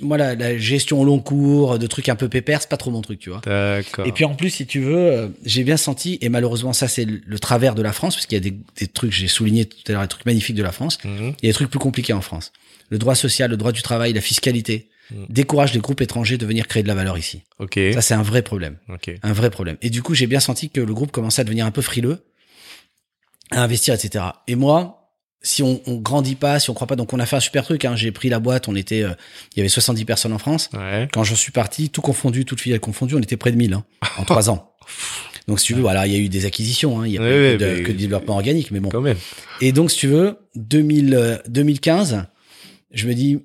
moi la, la gestion au long cours, de trucs un peu pépères, c'est pas trop mon truc, tu vois. Et puis en plus, si tu veux, euh, j'ai bien senti, et malheureusement ça c'est le, le travers de la France, parce qu'il y a des, des trucs, j'ai souligné tout à l'heure, des trucs magnifiques de la France, Mhm. il y a des trucs plus compliqués en France. Le droit social, le droit du travail, la fiscalité, Mm. décourage les groupes étrangers de venir créer de la valeur ici. Ok. Ça c'est un vrai problème, Ok. un vrai problème. Et du coup, j'ai bien senti que le groupe commençait à devenir un peu frileux, à investir, etc. Et moi, si on, on grandit pas, si on croit pas, donc on a fait un super truc. Hein. J'ai pris la boîte, on était, euh, il y avait 70 personnes en France. Ouais. Quand j'en suis parti, tout confondu, toute filiale confondue, on était près de 1000 hein, en trois ans. Donc si tu veux, voilà, il y a eu des acquisitions, hein, il y a Ouais, pas eu ouais, que, de, mais- que de développement organique, mais bon. Quand même. Et donc si tu veux, 2000, euh, 2015, je me dis,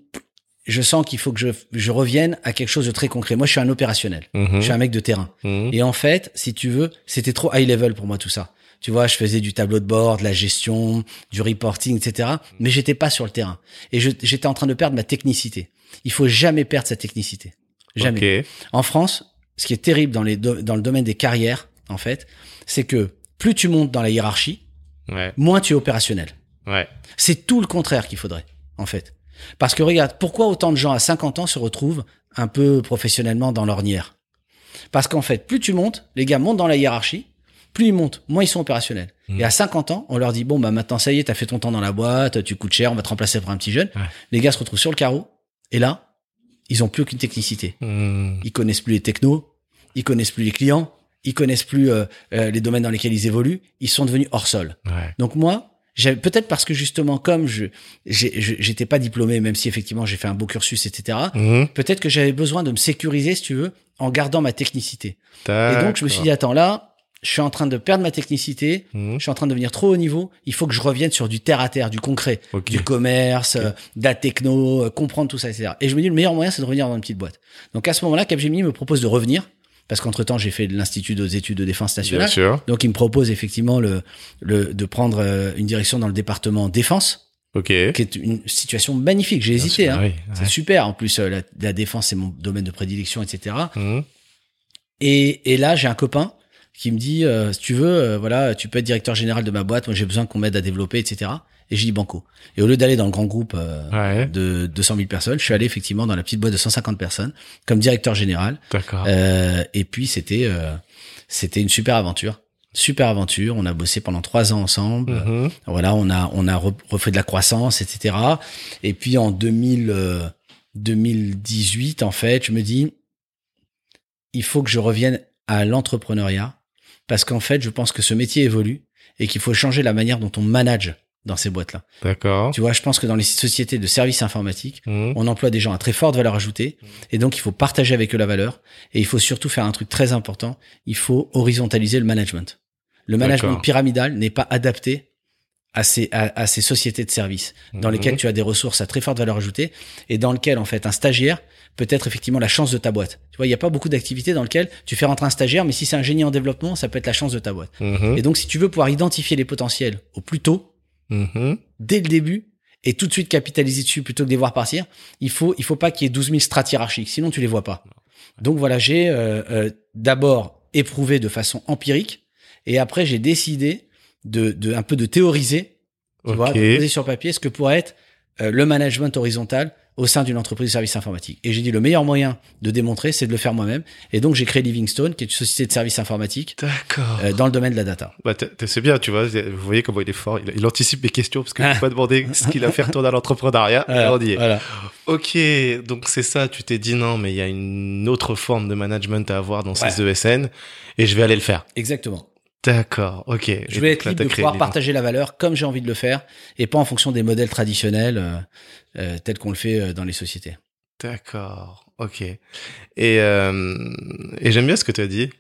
je sens qu'il faut que je, je revienne à quelque chose de très concret. Moi, je suis un opérationnel, Mhm. je suis un mec de terrain. Mhm. Et en fait, si tu veux, c'était trop high level pour moi tout ça. Tu vois, je faisais du tableau de bord, de la gestion, du reporting, etc. Mais j'étais pas sur le terrain. Et j'étais en train de perdre ma technicité. Il faut jamais perdre sa technicité. Jamais. Ok. En France, ce qui est terrible dans, les do- dans le domaine des carrières, en fait, c'est que plus tu montes dans la hiérarchie, Ouais. moins tu es opérationnel. Ouais. C'est tout le contraire qu'il faudrait, en fait. Parce que regarde, pourquoi autant de gens à 50 ans se retrouvent un peu professionnellement dans l'ornière? Parce qu'en fait, plus tu montes, les gars montent dans la hiérarchie, plus ils montent, moins ils sont opérationnels. Mhm. Et à 50 ans, on leur dit, bon, bah maintenant ça y est, t'as fait ton temps dans la boîte, tu coûtes cher, on va te remplacer par un petit jeune. Ouais. Les gars se retrouvent sur le carreau, et là, ils ont plus aucune technicité. Mhm. Ils connaissent plus les technos, ils connaissent plus les clients, ils connaissent plus euh, euh, les domaines dans lesquels ils évoluent, ils sont devenus hors sol. Ouais. Donc moi, peut-être parce que justement comme je j'étais pas diplômé, même si effectivement j'ai fait un beau cursus, etc. Mhm. Peut-être que j'avais besoin de me sécuriser, si tu veux, en gardant ma technicité. Et donc je me suis dit attends là, je suis en train de perdre ma technicité, Mhm. je suis en train de devenir trop haut niveau. Il faut que je revienne sur du terre à terre, du concret, du commerce, euh, de la techno, euh, comprendre tout ça, etc. Et je me dis le meilleur moyen c'est de revenir dans une petite boîte. Donc à ce moment-là, Capgemini me propose de revenir parce qu'entre temps j'ai fait l'institut des études de défense Bien nationale. sûr. Donc il me propose effectivement le, le de prendre euh, une direction dans le département défense, Ok. qui est une situation magnifique. J'ai Bien hésité, sûr, hein. oui, c'est super. En plus, la, la défense c'est mon domaine de prédilection, etc. Mhm. Et, et là j'ai un copain qui me dit euh, si tu veux, euh, voilà, tu peux être directeur général de ma boîte. Moi j'ai besoin qu'on m'aide à développer, etc. Et j'ai dit banco. Et au lieu d'aller dans le grand groupe euh, Ouais. de 200 000 personnes, je suis allé effectivement dans la petite boîte de 150 personnes comme directeur général. D'accord. Euh, et puis c'était euh, c'était une super aventure, super aventure. On a bossé pendant trois ans ensemble. Mhm. Voilà, on a on a re- refait de la croissance, etc. Et puis en 2000 euh, 2018, en fait, je me dis il faut que je revienne à l'entrepreneuriat parce qu'en fait, je pense que ce métier évolue et qu'il faut changer la manière dont on manage dans ces boîtes-là. D'accord. Tu vois, je pense que dans les sociétés de services informatiques, Mhm. on emploie des gens à très forte valeur ajoutée et donc il faut partager avec eux la valeur et il faut surtout faire un truc très important, il faut horizontaliser le management. Le management pyramidal n'est pas adapté à ces, à, à ces sociétés de services dans Mhm. lesquelles tu as des ressources à très forte valeur ajoutée et dans lesquelles en fait un stagiaire peut être effectivement la chance de ta boîte. Tu vois, il n'y a pas beaucoup d'activités dans lesquelles tu fais rentrer un stagiaire, mais si c'est un génie en développement, ça peut être la chance de ta boîte. Mhm. Et donc si tu veux pouvoir identifier les potentiels au plus tôt, Mhm. dès le début et tout de suite capitaliser dessus plutôt que de les voir partir, il faut il faut pas qu'il y ait 12 000 strates hiérarchiques, sinon tu les vois pas. Donc voilà, j'ai euh, euh, d'abord éprouvé de façon empirique et après j'ai décidé de, de un peu de théoriser, tu vois, de poser sur papier ce que pourrait être euh, le management horizontal au sein d'une entreprise de services informatiques. Et j'ai dit le meilleur moyen de démontrer, c'est de le faire moi-même. Et donc j'ai créé Livingstone, qui est une société de services informatiques D'accord. euh, dans le domaine de la data. Bah, c'est bien, tu vois. Vous voyez comment il est fort. Il, il anticipe mes questions parce que je peux pas demander ce qu'il a fait retourner à l'entrepreneuriat. Voilà, on y est. voilà. Ok, donc c'est ça. Tu t'es dit non, mais il y a une autre forme de management à avoir dans ces ESN et je vais aller le faire. Exactement. D'accord. Ok. Je vais être libre de pouvoir partager la valeur comme j'ai envie de le faire et pas en fonction des modèles traditionnels euh, euh, tels qu'on le fait euh, dans les sociétés. D'accord. Ok. Et euh, et j'aime bien ce que tu as dit.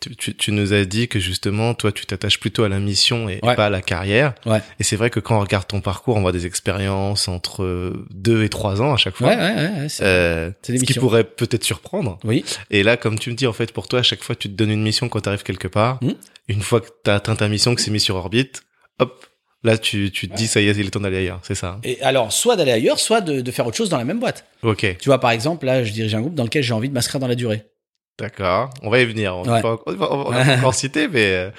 Tu, tu, tu nous as dit que justement, toi, tu t'attaches plutôt à la mission et Ouais. pas à la carrière. Ouais. Et c'est vrai que quand on regarde ton parcours, on voit des expériences entre deux et trois ans à chaque fois. Ouais, ouais, ouais. ouais, c'est- Euh, ce qui pourrait peut-être surprendre. Oui. Et là, comme tu me dis, en fait, pour toi, à chaque fois, tu te donnes une mission quand tu arrives quelque part. Hmm. Une fois que tu as atteint ta mission, que c'est mis sur orbite, hop, là, tu, tu te dis, ça y est, il est temps d'aller ailleurs, c'est ça Et alors, soit d'aller ailleurs, soit de, de faire autre chose dans la même boîte. Ok, Tu vois, par exemple, là, je dirige un groupe dans lequel j'ai envie de m'inscrire dans la durée. D'accord. On va y venir. On Ouais. va encore citer, mais euh,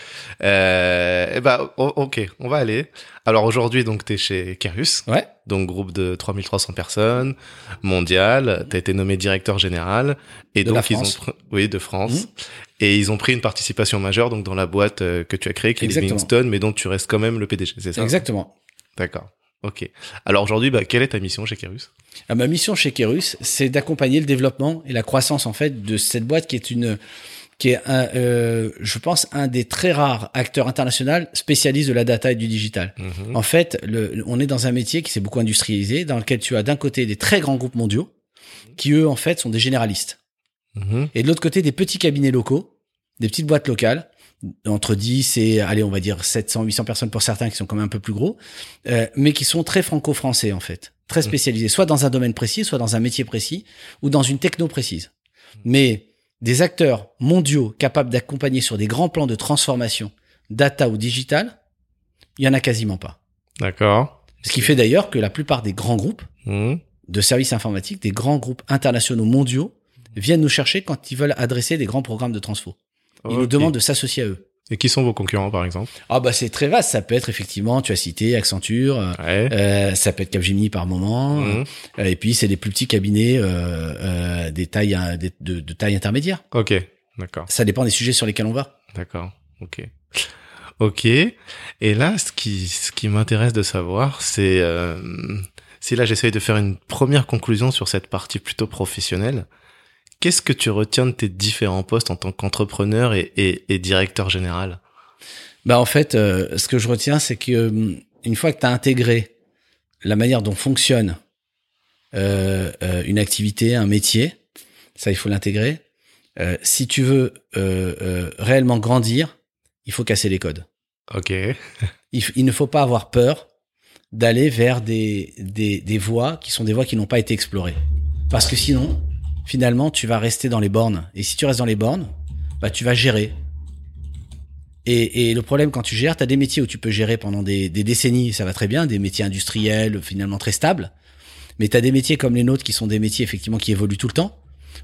euh, eh ben, ok, on va aller. Alors aujourd'hui, donc, tu es chez Kerus, Ouais. donc groupe de 3300 personnes, mondial. Tu as été nommé directeur général. Et De donc, la ils ont oui, de France. Mhm. Et ils ont pris une participation majeure donc dans la boîte euh, que tu as créée, qui est. Livingstone, mais dont tu restes quand même le PDG, c'est ça? Exactement. D'accord. Ok. Alors aujourd'hui, bah, quelle est ta mission chez Kerus Ah, ma mission chez Kerus, c'est d'accompagner le développement et la croissance en fait de cette boîte qui est une qui est un, euh, je pense un des très rares acteurs internationaux spécialistes de la data et du digital. Mhm. En fait, le, on est dans un métier qui s'est beaucoup industrialisé, dans lequel tu as d'un côté des très grands groupes mondiaux qui eux en fait sont des généralistes, Mhm. et de l'autre côté des petits cabinets locaux, des petites boîtes locales entre 10 et allez on va dire 700 800 personnes pour certains qui sont quand même un peu plus gros euh, mais qui sont très franco-français en fait. Très spécialisés soit dans un domaine précis soit dans un métier précis ou dans une techno précise. Mais des acteurs mondiaux capables d'accompagner sur des grands plans de transformation data ou digital il y en a quasiment pas. D'accord. ce qui fait d'ailleurs que la plupart des grands groupes Mhm. de services informatiques des grands groupes internationaux mondiaux viennent nous chercher quand ils veulent adresser des grands programmes de transfo ils nous Ok. demandent de s'associer à eux Et qui sont vos concurrents, par exemple? Ah bah c'est très vaste, ça peut être effectivement, tu as cité Accenture, euh, Ouais. euh, ça peut être Capgemini par moment, Mhm. euh, et puis c'est des plus petits cabinets euh, euh, des tailles des- de, de taille intermédiaire. Ok. D'accord. Ça dépend des sujets sur lesquels on va. D'accord. Ok. Ok. Et là, ce qui, ce qui m'intéresse de savoir, c'est euh, si là j'essaye de faire une première conclusion sur cette partie plutôt professionnelle. Qu'est-ce que tu retiens de tes différents postes en tant qu'entrepreneur et, et, et directeur général? Bah en fait, euh, ce que je retiens, c'est que euh, une fois que tu as intégré la manière dont fonctionne euh, euh, une activité, un métier, ça il faut l'intégrer. Euh, si tu veux euh, euh, réellement grandir, il faut casser les codes. Ok. il, il ne faut pas avoir peur d'aller vers des, des, des voies qui sont des voies qui n'ont pas été explorées. Parce que sinon, finalement, tu vas rester dans les bornes. Et si tu restes dans les bornes, bah, tu vas gérer. Et, et le problème quand tu gères, tu as des métiers où tu peux gérer pendant des, des décennies, ça va très bien, des métiers industriels finalement très stables. Mais tu as des métiers comme les nôtres qui sont des métiers effectivement qui évoluent tout le temps.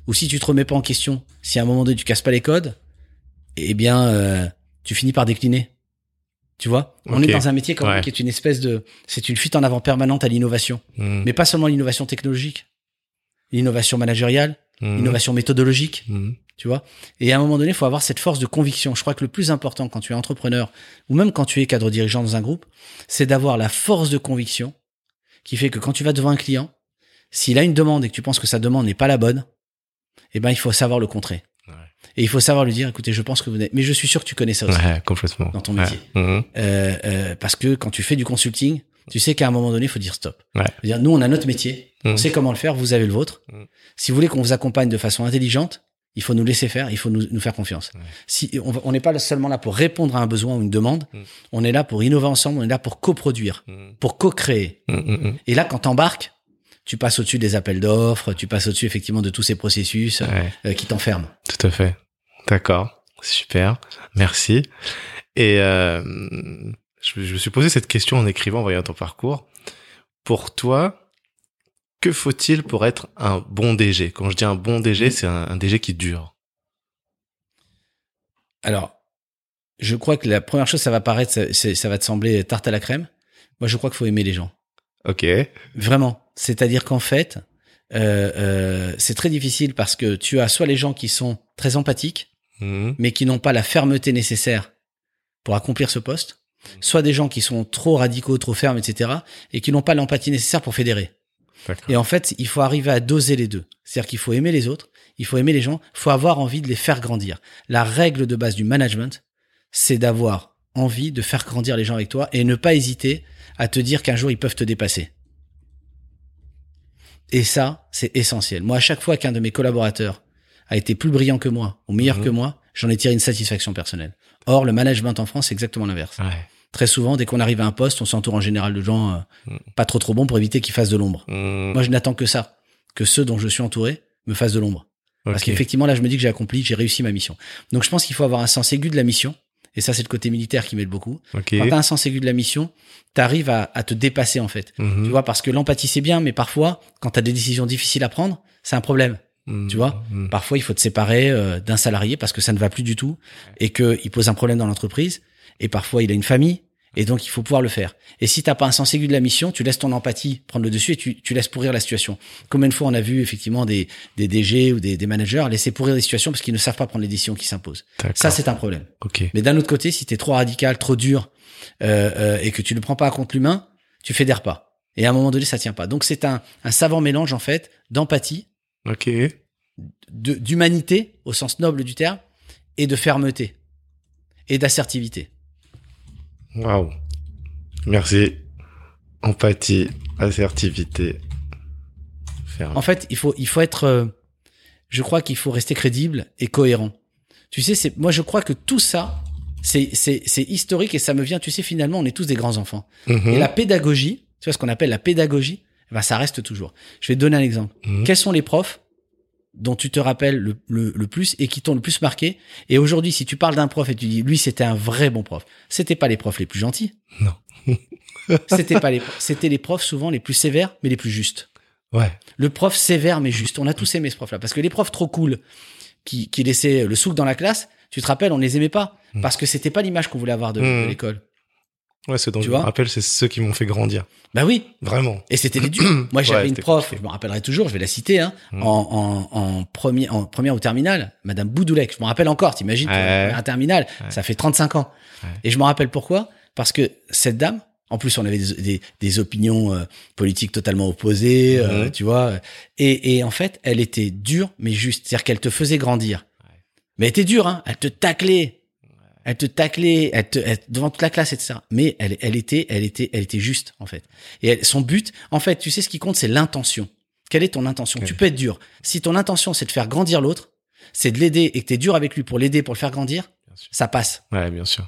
Ou si tu te remets pas en question, si à un moment donné tu casses pas les codes, eh bien, euh, tu finis par décliner. Tu vois, on est dans un métier quand même Ouais. qui est une espèce de, c'est une fuite en avant permanente à l'innovation, Mhm. mais pas seulement l'innovation technologique, l'innovation managériale, Mhm. l'innovation méthodologique, Mhm. tu vois. Et à un moment donné, il faut avoir cette force de conviction. Je crois que le plus important quand tu es entrepreneur ou même quand tu es cadre dirigeant dans un groupe, c'est d'avoir la force de conviction qui fait que quand tu vas devant un client, s'il a une demande et que tu penses que sa demande n'est pas la bonne, eh ben il faut savoir le contrer. Ouais. Et il faut savoir lui dire, écoutez, je pense que vous n'êtes, mais je suis sûr que tu connais ça aussi. Ouais, complètement. Dans ton Ouais. métier. Mhm. Euh, euh, parce que quand tu fais du consulting, tu sais qu'à un moment donné, il faut dire stop. Ouais. Dire, nous, on a notre métier, on Mhm. sait comment le faire, vous avez le vôtre. Mhm. Si vous voulez qu'on vous accompagne de façon intelligente, il faut nous laisser faire, il faut nous, nous faire confiance. Ouais. Si on n'est pas seulement là pour répondre à un besoin ou une demande, Mhm. on est là pour innover ensemble, on est là pour coproduire, pour co-créer. Et là, quand t'embarques, tu passes au-dessus des appels d'offres, tu passes au-dessus effectivement de tous ces processus Ouais. euh, qui t'enferment. Tout à fait. D'accord. Super. Merci. Et euh, je, je me suis posé cette question en écrivant, en voyant ton parcours. Pour toi, que faut-il pour être un bon DG Quand je dis un bon DG, c'est un, un DG qui dure. Alors, je crois que la première chose, ça va paraître, ça va te sembler tarte à la crème. Moi, je crois qu'il faut aimer les gens. Ok. Vraiment. C'est-à-dire qu'en fait, euh, euh, c'est très difficile parce que tu as soit les gens qui sont très empathiques, Mhm. mais qui n'ont pas la fermeté nécessaire pour accomplir ce poste, soit des gens qui sont trop radicaux, trop fermes, etc., et qui n'ont pas l'empathie nécessaire pour fédérer. Et en fait, il faut arriver à doser les deux. C'est-à-dire qu'il faut aimer les autres, il faut aimer les gens, il faut avoir envie de les faire grandir. La règle de base du management, c'est d'avoir envie de faire grandir les gens avec toi et ne pas hésiter à te dire qu'un jour ils peuvent te dépasser. Et ça, c'est essentiel. Moi, à chaque fois qu'un de mes collaborateurs a été plus brillant que moi ou meilleur Mhm. que moi, j'en ai tiré une satisfaction personnelle. Or, le management en France, c'est exactement l'inverse. Ouais. Très souvent, dès qu'on arrive à un poste, on s'entoure en général de gens euh, Mm. pas trop trop bons pour éviter qu'ils fassent de l'ombre. Mm, Moi, je n'attends que ça, que ceux dont je suis entouré me fassent de l'ombre. Parce qu'effectivement, là, je me dis que j'ai accompli, j'ai réussi ma mission. Donc, je pense qu'il faut avoir un sens aigu de la mission. Et ça, c'est le côté militaire qui m'aide beaucoup. Quand t'as un sens aigu de la mission, t'arrives à, à te dépasser, en fait. Mhm. Tu vois, parce que l'empathie, c'est bien, mais parfois, quand t'as des décisions difficiles à prendre, c'est un problème. Mm, tu vois. Parfois, il faut te séparer euh, d'un salarié parce que ça ne va plus du tout et qu'il pose un problème dans l'entreprise. Et parfois, il a une famille. Et donc, il faut pouvoir le faire. Et si t'as pas un sens aigu de la mission, tu laisses ton empathie prendre le dessus et tu, tu laisses pourrir la situation. Combien de fois on a vu effectivement des, des DG ou des, des managers laisser pourrir des situations parce qu'ils ne savent pas prendre les décisions qui s'imposent. Ça, c'est un problème. Ok. Mais d'un autre côté, si t'es trop radical, trop dur euh, euh, et que tu ne prends pas à compte l'humain, tu fédères pas. Et à un moment donné, ça tient pas. Donc, c'est un, un savant mélange en fait d'empathie Ok. de- d'humanité au sens noble du terme et de fermeté et d'assertivité. Waouh. Merci. Empathie, assertivité. Ferme. En fait, il faut il faut être euh, je crois qu'il faut rester crédible et cohérent. Tu sais c'est moi je crois que tout ça c'est c'est c'est historique et ça me vient tu sais finalement on est tous des grands enfants. Mhm. Et la pédagogie, tu vois ce qu'on appelle la pédagogie, eh ben ça reste toujours. Je vais te donner un exemple. Mhm. Quels sont les profs dont tu te rappelles le, le, le plus et qui t'ont le plus marqué Et aujourd'hui, si tu parles d'un prof et tu dis lui c'était un vrai bon prof, c'était pas les profs les plus gentils. Non. c'était pas les c'était les profs souvent les plus sévères mais les plus justes. Ouais. Le prof sévère mais juste. On a tous aimé ce prof-là parce que les profs trop cool qui qui laissaient le souk dans la classe, tu te rappelles, on les aimait pas Mm. parce que c'était pas l'image qu'on voulait avoir de, de Mm. l'école. Ouais, ce dont Tu je vois me rappelle, c'est ceux qui m'ont fait grandir. Bah oui, Vraiment. Et c'était les durs. Moi, j'avais Ouais, une prof, je me rappellerai toujours, je vais la citer, hein, Mm. en, en, en, premier, en première ou terminale, Madame Boudoulec. Je me rappelle encore, t'imagines, Ouais. un terminale, Ouais. ça fait 35 ans. Et je me rappelle pourquoi? Parce que cette dame, en plus, on avait des, des, des opinions euh, politiques totalement opposées, euh, Mhm. tu vois. Et, et en fait, elle était dure, mais juste. C'est-à-dire qu'elle te faisait grandir. Mais elle était dure, hein. Elle te taclait. Elle te taclait, elle te, elle- devant toute la classe, etc. Mais elle, elle était, elle était, elle était juste, en fait. Et elle- son but, en fait, tu sais, ce qui compte, c'est l'intention. Quelle est ton intention? Tu peux être dur. Si ton intention, c'est de faire grandir l'autre, c'est de l'aider et que t'es dur avec lui pour l'aider, pour le faire grandir, ça passe. Ouais, bien sûr.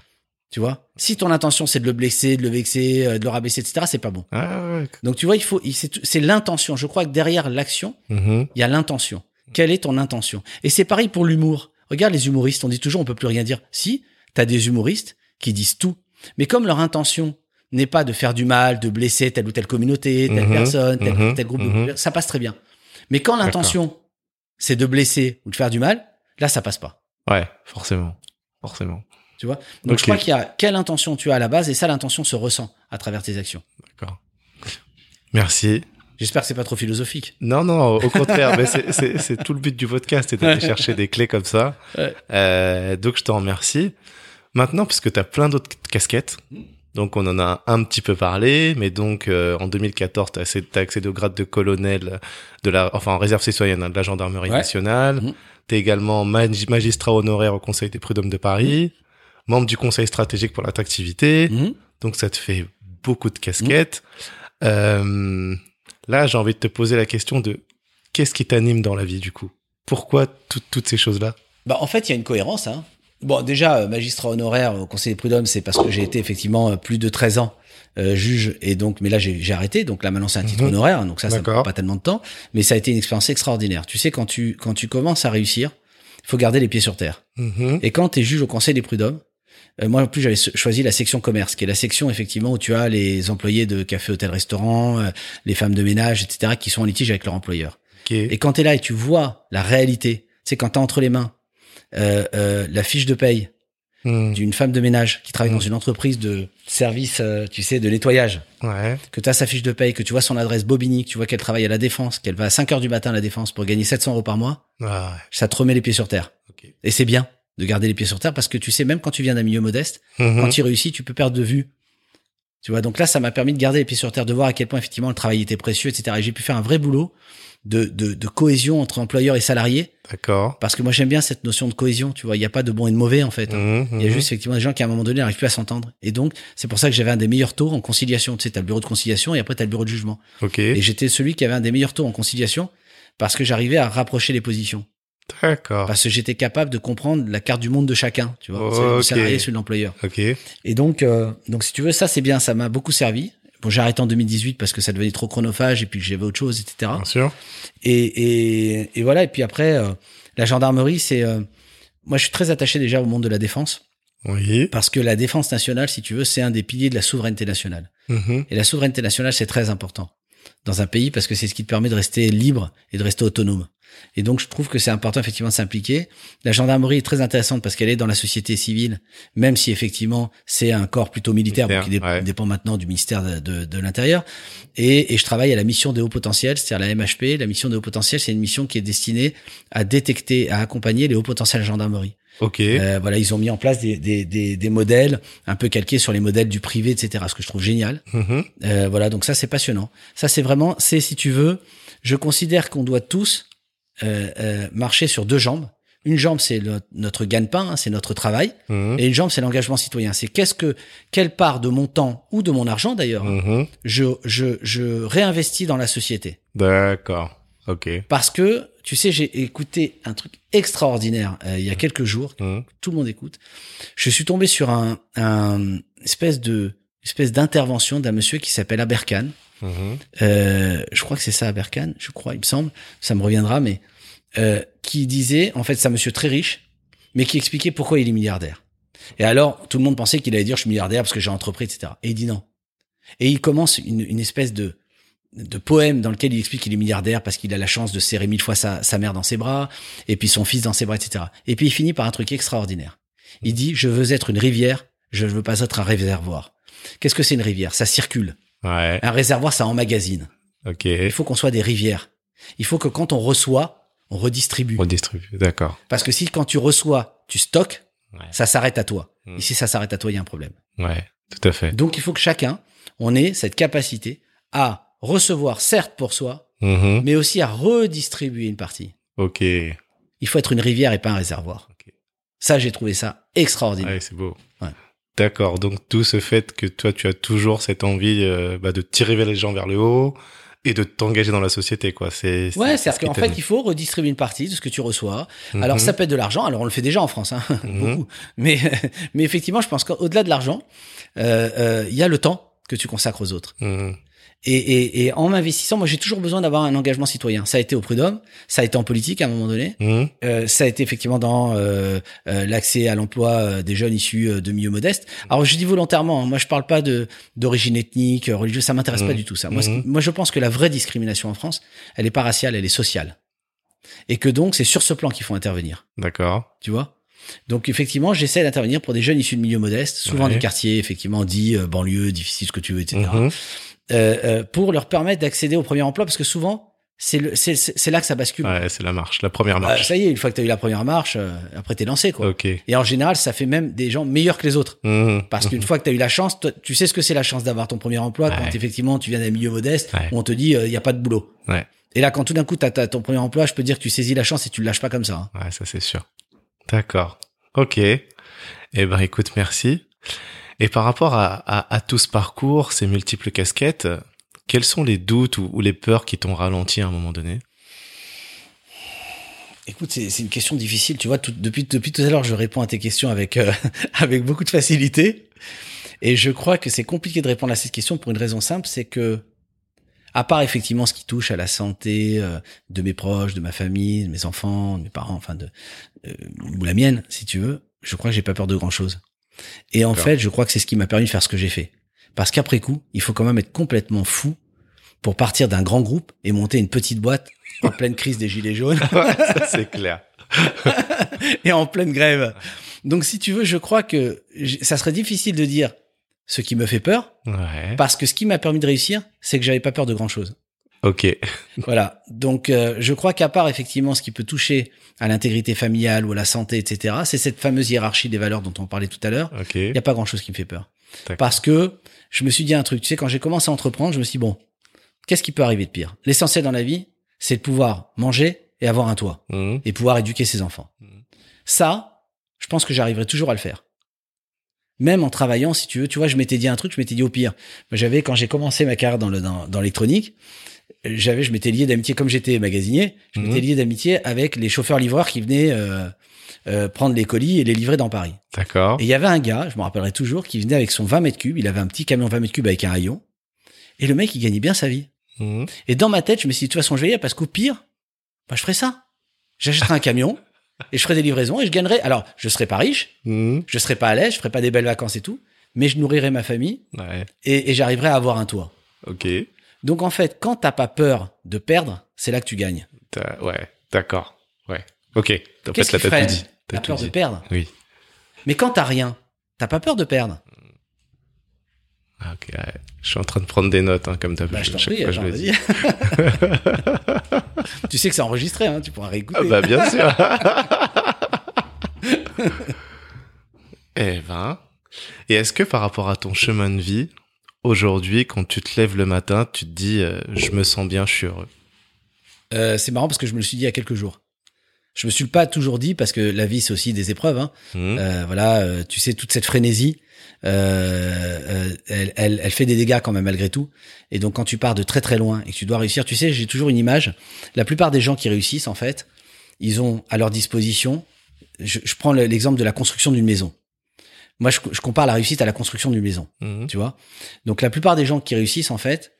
Tu vois? Si ton intention, c'est de le blesser, de le vexer, euh, de le rabaisser, etc., c'est pas bon. Ah ouais. Donc, tu vois, il faut, c'est l'intention. Je crois que derrière l'action, Mhm. il y a l'intention. Quelle est ton intention? Et c'est pareil pour l'humour. Regarde les humoristes, on dit toujours on peut plus rien dire. Si, t'as des humoristes qui disent tout, mais comme leur intention n'est pas de faire du mal, de blesser telle ou telle communauté, telle Mhm, personne, tel, mhm, tel groupe, mhm. ça passe très bien. Mais quand l'intention c'est de blesser ou de faire du mal, là ça passe pas. Ouais, forcément. Forcément. Tu vois? Donc je crois qu'il y a quelle intention tu as à la base et ça l'intention se ressent à travers tes actions. D'accord. Merci. J'espère que c'est pas trop philosophique. Non, non, au contraire, mais c'est- tout le but du podcast, c'est d'aller chercher des clés comme ça. Ouais. Euh, donc, je te remercie. Maintenant, puisque tu as plein d'autres casquettes, donc on en a un petit peu parlé, mais donc euh, en 2014, tu as, accédé au grade de colonel de la, enfin en réserve citoyenne hein, de la gendarmerie Ouais. nationale. Mhm. Tu es également magi- magistrat honoraire au Conseil des prud'hommes de Paris, membre du Conseil stratégique pour l'attractivité. Mhm. Donc ça te fait beaucoup de casquettes. Euh, là, j'ai envie de te poser la question de qu'est-ce qui t'anime dans la vie du coup? Pourquoi tout- toutes ces choses-là? Bah, en fait, il y a une cohérence. Hein. Bon, déjà, euh, magistrat honoraire au Conseil des prud'hommes, c'est parce que j'ai été effectivement euh, plus de 13 ans euh, juge, et donc, mais là, j'ai arrêté. Donc là, maintenant, c'est un titre Mhm. honoraire, donc ça, ça prend pas tellement de temps. Mais ça a été une expérience extraordinaire. Tu sais, quand tu quand tu commences à réussir, il faut garder les pieds sur terre. Mhm. Et quand tu es juge au Conseil des prud'hommes, moi en plus j'avais choisi la section commerce, qui est la section effectivement où tu as les employés de café, hôtel, restaurant, euh, les femmes de ménage, etc., qui sont en litige avec leur employeur. Ok. Et quand tu es là et tu vois la réalité, c'est quand tu as entre les mains euh, euh, la fiche de paye Mhm. d'une femme de ménage qui travaille dans une entreprise de service, euh, tu sais, de nettoyage, Ouais. que tu as sa fiche de paye, que tu vois son adresse Bobigny, que tu vois qu'elle travaille à la défense, qu'elle va à 5 heures du matin à la défense pour gagner 700 euros par mois, Ah ouais. ça te remet les pieds sur terre. Ok. Et c'est bien de garder les pieds sur terre parce que tu sais, même quand tu viens d'un milieu modeste, Mhm. quand tu réussis, tu peux perdre de vue. Tu vois, donc là, ça m'a permis de garder les pieds sur terre, de voir à quel point effectivement le travail était précieux, etc. Et j'ai pu faire un vrai boulot de, de, de cohésion entre employeurs et salariés, D'accord. parce que moi j'aime bien cette notion de cohésion. Tu vois, il n'y a pas de bon et de mauvais en fait. hein. Mhm, Il y a mhm. juste effectivement des gens qui à un moment donné n'arrivent plus à s'entendre. Et donc c'est pour ça que j'avais un des meilleurs taux en conciliation. Tu sais, t'as le bureau de conciliation et après t'as le bureau de jugement. Ok. Et j'étais celui qui avait un des meilleurs taux en conciliation parce que j'arrivais à rapprocher les positions. D'accord. Parce que j'étais capable de comprendre la carte du monde de chacun, tu vois, Oh, ok. salarié, celui de l'employeur. Ok. Et donc, euh, donc si tu veux, ça c'est bien, ça m'a beaucoup servi. Bon, j'ai arrêté en 2018 parce que ça devenait trop chronophage et puis que j'avais autre chose, etc. Bien sûr. Et, et, et voilà. Et puis après, euh, la gendarmerie, c'est, euh, moi, je suis très attaché déjà au monde de la défense Oui. parce que la défense nationale, si tu veux, c'est un des piliers de la souveraineté nationale. Mhm. Et la souveraineté nationale, c'est très important dans un pays parce que c'est ce qui te permet de rester libre et de rester autonome. Et donc, je trouve que c'est important effectivement de s'impliquer. La gendarmerie est très intéressante parce qu'elle est dans la société civile, même si effectivement c'est un corps plutôt militaire, Militaire, donc qui ouais. dépend maintenant du ministère de, de, de l'Intérieur. Et, et je travaille à la mission des hauts potentiels, c'est-à-dire la MHP. La mission des hauts potentiels, c'est une mission qui est destinée à détecter, à accompagner les hauts potentiels gendarmerie. Ok. Euh, voilà, ils ont mis en place des, des, des, des modèles un peu calqués sur les modèles du privé, etc. Ce que je trouve génial. Mhm. Euh, voilà, donc ça c'est passionnant. Ça c'est vraiment, c'est si tu veux, je considère qu'on doit tous marcher sur deux jambes. Une jambe c'est notre gagne-pain, hein, c'est notre travail, Mhm. et une jambe c'est l'engagement citoyen. C'est qu'est-ce que quelle part de mon temps ou de mon argent d'ailleurs Mhm. je, je je réinvestis dans la société. D'accord. Ok. Parce que tu sais, j'ai écouté un truc extraordinaire euh, il y a quelques jours Mhm. tout le monde écoute. Je suis tombé sur un, un espèce de espèce d'intervention d'un monsieur qui s'appelle Aberkan. Mhm. Euh, je crois que c'est ça Aberkan, je crois, il me semble. Ça me reviendra, mais euh, qui disait, en fait, c'est un monsieur très riche, mais qui expliquait pourquoi il est milliardaire. Et alors, tout le monde pensait qu'il allait dire je suis milliardaire parce que j'ai entrepris, etc. Et il dit non. Et il commence une, une espèce de de poème dans lequel il explique qu'il est milliardaire parce qu'il a la chance de serrer mille fois sa, sa mère dans ses bras et puis son fils dans ses bras, etc. Et puis il finit par un truc extraordinaire. Il dit je veux être une rivière, je ne veux pas être un réservoir. Qu'est-ce que c'est une rivière? Ça circule. Ouais. Un réservoir, ça emmagasine. Ok. Il faut qu'on soit des rivières. Il faut que quand on reçoit, on redistribue. Redistribue. D'accord. Parce que si quand tu reçois, tu stockes, Ouais. ça s'arrête à toi. Mm. Et si ça s'arrête à toi, il y a un problème. Ouais. Tout à fait. Donc il faut que chacun, on ait cette capacité à recevoir, certes pour soi, Mhm. mais aussi à redistribuer une partie. Ok. Il faut être une rivière et pas un réservoir. Ça, j'ai trouvé ça extraordinaire. Ouais, c'est beau. Ouais. D'accord. Donc tout ce fait que toi, tu as toujours cette envie euh, bah, de tirer les gens vers le haut et de t'engager dans la société, quoi. C'est. Ouais, ce c'est-à-dire qu'en fait, il faut redistribuer une partie de ce que tu reçois. Mhm. Alors, ça peut être de l'argent. Alors, on le fait déjà en France, hein, Mhm. beaucoup. Mais, mais effectivement, je pense qu'au-delà de l'argent, euh, euh, il y a le temps que tu consacres aux autres. Mhm. Et, et, et en m'investissant, moi, j'ai toujours besoin d'avoir un engagement citoyen. Ça a été au prud'homme, ça a été en politique à un moment donné, Mhm. euh, ça a été effectivement dans euh, euh, l'accès à l'emploi euh, des jeunes issus euh, de milieux modestes. Alors, je dis volontairement, hein, moi, je parle pas de d'origine ethnique, religieuse, ça m'intéresse pas du tout ça. Moi, Mhm. moi, je pense que la vraie discrimination en France, elle est pas raciale, elle est sociale. Et que donc, c'est sur ce plan qu'il faut intervenir D'accord. tu vois? Donc effectivement, j'essaie d'intervenir pour des jeunes issus de milieux modestes, souvent Ouais. des quartiers effectivement dits euh, banlieue, difficile, ce que tu veux, etc. Euh, euh, pour leur permettre d'accéder au premier emploi, parce que souvent c'est le- c'est là que ça bascule. Ouais, c'est la marche, la première Euh, marche. ça y est, une fois que tu as eu la première marche, euh, après t'es lancé quoi. ok. Et en général, ça fait même des gens meilleurs que les autres. Mhm. Parce qu'une fois que tu as eu la chance, toi, tu sais ce que c'est la chance d'avoir ton premier emploi Ouais. quand effectivement tu viens d'un milieu modeste Ouais. où on te dit il y a pas de boulot. Ouais. Et là, quand tout d'un coup tu as, ton premier emploi, je peux dire que tu saisis la chance et tu le lâches pas comme ça. hein. Ouais, ça c'est sûr. D'accord. Ok. Eh ben, écoute, merci. Et par rapport à, à, à tout ce parcours, ces multiples casquettes, quels sont les doutes ou, les peurs qui t'ont ralenti à un moment donné? Écoute, c'est c'est une question difficile. Tu vois, tout- depuis, depuis tout à l'heure, je réponds à tes questions avec, euh, avec beaucoup de facilité. Et je crois que c'est compliqué de répondre à cette question pour une raison simple, c'est que, à part effectivement ce qui touche à la santé euh, de mes proches, de ma famille, de mes enfants, de mes parents, enfin de euh, ou la mienne, si tu veux, je crois que j'ai pas peur de grand chose. Et en fait, je crois que c'est ce qui m'a permis de faire ce que j'ai fait. Parce qu'après coup, il faut quand même être complètement fou pour partir d'un grand groupe et monter une petite boîte en pleine crise des gilets jaunes Ça, c'est clair. et en pleine grève. Donc, si tu veux, je crois que ça serait difficile de dire ce qui me fait peur, Ouais. parce que ce qui m'a permis de réussir, c'est que j'avais pas peur de grand chose. Ok. Voilà. Donc, euh, je crois qu'à part effectivement ce qui peut toucher à l'intégrité familiale ou à la santé, etc., c'est cette fameuse hiérarchie des valeurs dont on parlait tout à l'heure. Ok. Il n'y a pas grand chose qui me fait peur. Parce que je me suis dit un truc. Tu sais, quand j'ai commencé à entreprendre, je me suis dit, bon, qu'est-ce qui peut arriver de pire? L'essentiel dans la vie, c'est de pouvoir manger et avoir un toit Mhm. et pouvoir éduquer ses enfants. Mhm. Ça, je pense que j'arriverai toujours à le faire. Même en travaillant, si tu veux, tu vois, je m'étais dit un truc, je m'étais dit au pire. J'avais, quand j'ai commencé ma carrière dans le, dans, dans l'électronique, j'avais, je m'étais lié d'amitié comme j'étais magasinier, je Mhm. m'étais lié d'amitié avec les chauffeurs-livreurs qui venaient euh, euh, prendre les colis et les livrer dans Paris. D'accord. Et il y avait un gars, je me rappellerai toujours, qui venait avec son 20 mètres cubes. Il avait un petit camion 20 mètres cubes avec un rayon. Et le mec, il gagnait bien sa vie. Mhm. Et dans ma tête, je me suis dit, de toute façon, je vais y aller parce qu'au pire, bah, je ferai ça. J'achèterai un camion et je ferai des livraisons et je gagnerai. Alors, je serai pas riche, Mhm. je serai pas à l'aise, je ferai pas des belles vacances et tout, mais je nourrirai ma famille Ouais. et, et j'arriverai à avoir un toit. Ok. Donc, en fait, quand t'as pas peur de perdre, c'est là que tu gagnes. Ouais. D'accord. Ouais. Ok. Qu'est-ce qui t'as tout dit. Peur de perdre. Oui. Mais quand t'as rien, t'as pas peur de perdre. Ah, ok. ouais. Je suis en train de prendre des notes, hein, comme t'as Bah, je prie, fois dis. tu sais que c'est enregistré, hein, tu pourras réécouter. Ah bah bien sûr. eh ben. Et est-ce que par rapport à ton chemin de vie, aujourd'hui, quand tu te lèves le matin, tu te dis, euh, je me sens bien, je suis heureux. Euh, c'est marrant parce que je me le suis dit il y a quelques jours. Je me suis pas toujours dit parce que la vie c'est aussi des épreuves. Hein. Mhm. Euh, voilà, tu sais toute cette frénésie, elle, elle, elle fait des dégâts quand même malgré tout. Et donc quand tu pars de très très loin et que tu dois réussir, tu sais, j'ai toujours une image. La plupart des gens qui réussissent en fait, ils ont à leur disposition. Je, je prends le- l'exemple de la construction d'une maison. Moi, je, je compare la réussite à la construction d'une maison Mhm. tu vois. Donc la plupart des gens qui réussissent en fait,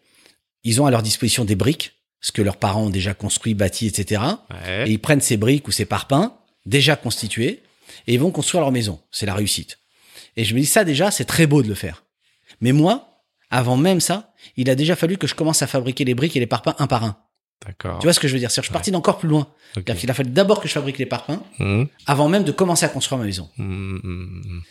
ils ont à leur disposition des briques, ce que leurs parents ont déjà construit, bâti, etc. Ouais. Et ils prennent ces briques ou ces parpaings déjà constitués et ils vont construire leur maison. C'est la réussite. Et je me dis ça déjà, c'est très beau de le faire. Mais moi, avant même ça, il a déjà fallu que je commence à fabriquer les briques et les parpaings un par un. D'accord. Tu vois ce que je veux dire? C'est-à-dire, je suis parti d'encore plus loin. Ok. C'est-à-dire qu'il a fallu d'abord que je fabrique les parpaings Mhm. avant même de commencer à construire ma maison. Mhm,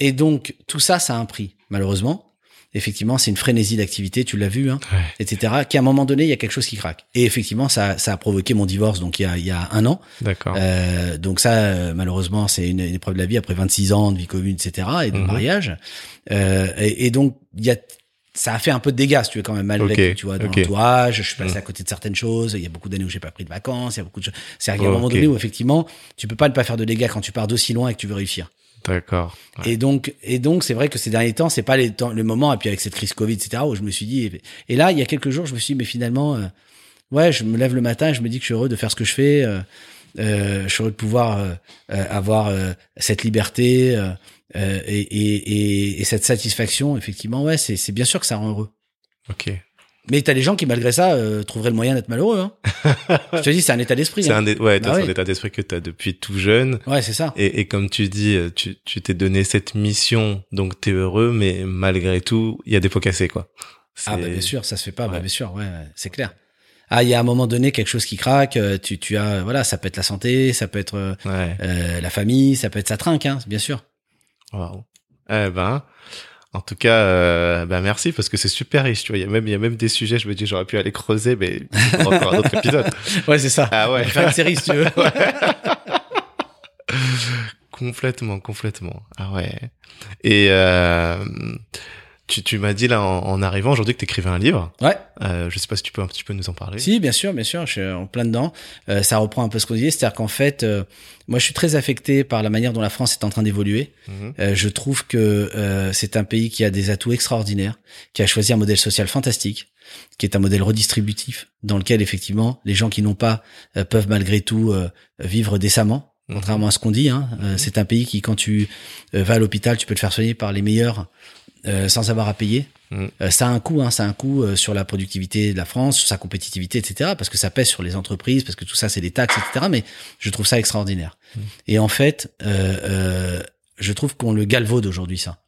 Et donc tout ça, ça a un prix, malheureusement. Effectivement, c'est une frénésie d'activité, tu l'as vu, hein, Ouais. etc. Qu'à un moment donné, il y a quelque chose qui craque. Et effectivement, ça, ça a provoqué mon divorce, donc il y a, il y a un an. D'accord. Euh, donc ça, euh, malheureusement, c'est une, une épreuve de la vie après 26 ans de vie commune, etc. et de Mhm. mariage. Euh, et, et donc, il y a, ça a fait un peu de dégâts, si tu veux, quand même, malgré Ok, tout, tu vois, dans l'entourage. Je suis passé Mhm. à côté de certaines choses. Il y a beaucoup d'années où j'ai pas pris de vacances. Il y a beaucoup de choses. C'est à un moment donné où, effectivement, tu peux pas ne pas faire de dégâts quand tu pars d'aussi loin et que tu veux réussir. D'accord. Ouais. Et donc, et donc, c'est vrai que ces derniers temps, c'est pas les temps, le moment. Et puis avec cette crise Covid, etc., où je me suis dit. Et, là, il y a quelques jours, je me suis dit, mais finalement, euh, ouais, je me lève le matin, et je me dis que je suis heureux de faire ce que je fais. Euh, euh, je suis heureux de pouvoir euh, avoir euh, cette liberté et, et, et, et cette satisfaction. Effectivement, ouais, c'est, c'est bien sûr que ça rend heureux. Ok. Mais t'as des gens qui, malgré ça, euh, trouveraient le moyen d'être malheureux. Hein. je te dis, c'est un état d'esprit. C'est hein. un, ouais, Bah un état d'esprit que tu as depuis tout jeune. Ouais, c'est ça. Et, et comme tu dis, euh, tu tu t'es donné cette mission, donc t'es heureux, mais malgré tout, il y a des pots cassés, quoi. Ah bah bien sûr, ça se fait pas, bah, bien sûr, ouais, c'est clair. Ah, il y a un moment donné quelque chose qui craque, euh, tu, tu as, voilà, ça peut être la santé, ça peut être euh, la famille, ça peut être sa trinque, hein, bien sûr. Wow. Eh ben, en tout cas, euh, ben merci parce que c'est super riche. Tu vois, il y a même il y a même des sujets. Je me dis j'aurais pu aller creuser, mais faire un autre épisode. Ouais, c'est ça. Ah ouais. Faire une série si tu veux. complètement, complètement. Ah ouais. Et euh, tu tu m'as dit là en, en arrivant aujourd'hui que t'écrivais un livre. Ouais. Euh, je sais pas si tu peux un petit peu nous en parler. Si, bien sûr, bien sûr, je suis en plein dedans. Euh, ça reprend un peu ce qu'on disait, c'est-à-dire qu'en fait, euh, moi, je suis très affecté par la manière dont la France est en train d'évoluer. Euh, je trouve que euh, c'est un pays qui a des atouts extraordinaires, qui a choisi un modèle social fantastique, qui est un modèle redistributif, dans lequel effectivement les gens qui n'ont pas euh, peuvent malgré tout euh, vivre décemment. Mhm. Contrairement à ce qu'on dit, hein, Euh, c'est un pays qui, quand tu vas à l'hôpital, tu peux te faire soigner par les meilleurs euh, sans avoir à payer. Mhm. Euh, ça a un coût, hein, ça a un coût euh, sur la productivité de la France, sur sa compétitivité, etc. Parce que ça pèse sur les entreprises, parce que tout ça c'est des taxes, etc. Mais je trouve ça extraordinaire. Mhm. Et en fait, euh, euh, je trouve qu'on le galvaude aujourd'hui ça.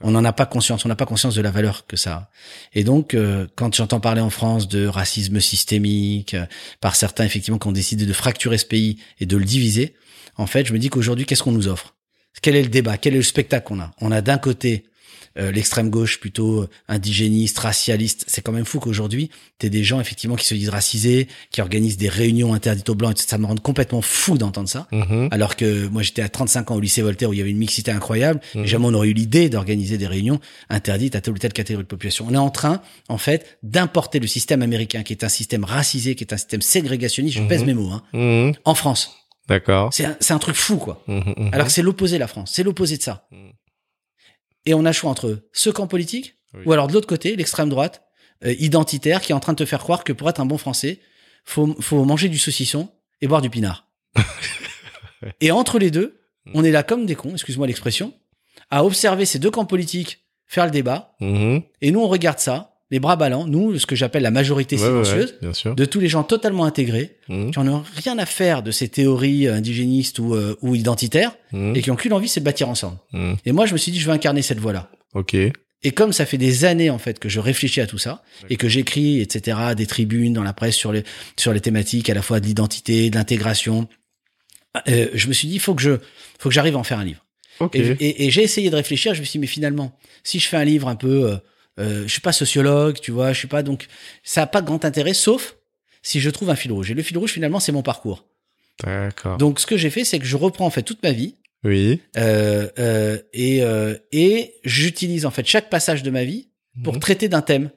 On n'en a pas conscience, on n'a pas conscience de la valeur que ça a. Et donc, euh, quand j'entends parler en France de racisme systémique, euh, par certains effectivement qui ont décidé de fracturer ce pays et de le diviser, en fait, je me dis qu'aujourd'hui, qu'est-ce qu'on nous offre? Quel est le débat? Quel est le spectacle qu'on a? On a d'un côté l'extrême gauche plutôt indigéniste, racialiste. C'est quand même fou qu'aujourd'hui, t'aies des gens effectivement qui se disent racisés, qui organisent des réunions interdites aux blancs. Et ça me rend complètement fou d'entendre ça. Mhm. Alors que moi j'étais à 35 ans au lycée Voltaire où il y avait une mixité incroyable. Mhm. Et jamais on aurait eu l'idée d'organiser des réunions interdites à telle ou telle catégorie de population. On est en train, en fait, d'importer le système américain qui est un système racisé, qui est un système ségrégationniste. Je Mhm. pèse mes mots. Hein, en France, D'accord. c'est un, un truc fou quoi. Alors que c'est l'opposé la France, c'est l'opposé de ça. Et on a le choix entre ce camp politique Oui. ou alors de l'autre côté l'extrême droite euh, identitaire qui est en train de te faire croire que pour être un bon Français, faut, faut manger du saucisson et boire du pinard. et entre les deux, on est là comme des cons, excuse-moi l'expression, à observer ces deux camps politiques faire le débat. Mhm. Et nous, on regarde ça, les bras ballants, nous, ce que j'appelle la majorité Ouais, ouais, ouais, silencieuse, de tous les gens totalement intégrés, Mhm. qui en ont rien à faire de ces théories euh, indigénistes ou, euh, ou identitaires, Mhm. et qui ont qu'une envie, c'est de bâtir ensemble. Mhm. Et moi, je me suis dit, je veux incarner cette voie-là. Ok. Et comme ça fait des années en fait que je réfléchis à tout ça et que j'écris etc des tribunes dans la presse sur les sur les thématiques à la fois de l'identité, de l'intégration, euh, je me suis dit faut que je faut que j'arrive à en faire un livre. Et, et- et j'ai essayé de réfléchir. Je me suis dit mais finalement si je fais un livre un peu, euh, je suis pas sociologue, tu vois, je suis pas donc ça a pas de grand intérêt sauf si je trouve un fil rouge. Et le fil rouge finalement c'est mon parcours. D'accord. Donc ce que j'ai fait c'est que je reprends en fait toute ma vie Oui. euh, euh, et euh, et j'utilise en fait chaque passage de ma vie pour Mhm. traiter d'un thème.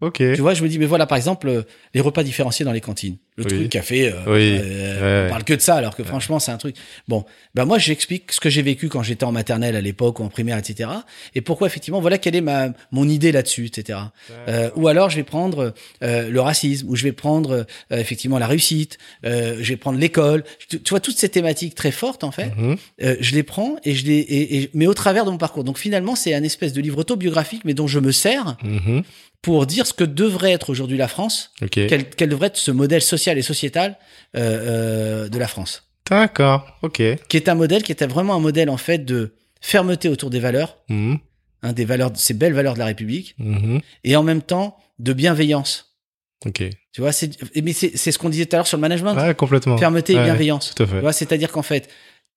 Ok. Tu vois, je me dis, mais voilà, par exemple, euh, les repas différenciés dans les cantines. Le Oui. truc qui a fait, euh, Oui. euh, Ouais. on parle que de ça, alors que franchement, c'est un truc. Bon, ben moi, j'explique ce que j'ai vécu quand j'étais en maternelle à l'époque ou en primaire, etc. Et pourquoi effectivement, voilà quelle est ma mon idée là-dessus, etc. Euh, ou alors, je vais prendre euh, le racisme, ou je vais prendre effectivement la réussite, je vais prendre l'école. Tu, tu vois, toutes ces thématiques très fortes en fait. Mhm. Je les prends et je les et, et- mais au travers de mon parcours. Donc finalement, c'est un espèce de livre autobiographique, mais dont je me sers Mhm. pour dire ce que devrait être aujourd'hui la France, quel, quel devrait être ce modèle social et sociétal euh, euh, de la France, D'accord. Ok. qui est un modèle qui était vraiment un modèle en fait de fermeté autour des valeurs, Mhm. hein, des valeurs, ces belles valeurs de la République, Mhm. et en même temps de bienveillance. Ok. Tu vois, c'est mais c'est ce qu'on disait tout à l'heure sur le management, Ouais, complètement. fermeté et bienveillance. Tout à Tu fait. vois, c'est-à-dire qu'en fait,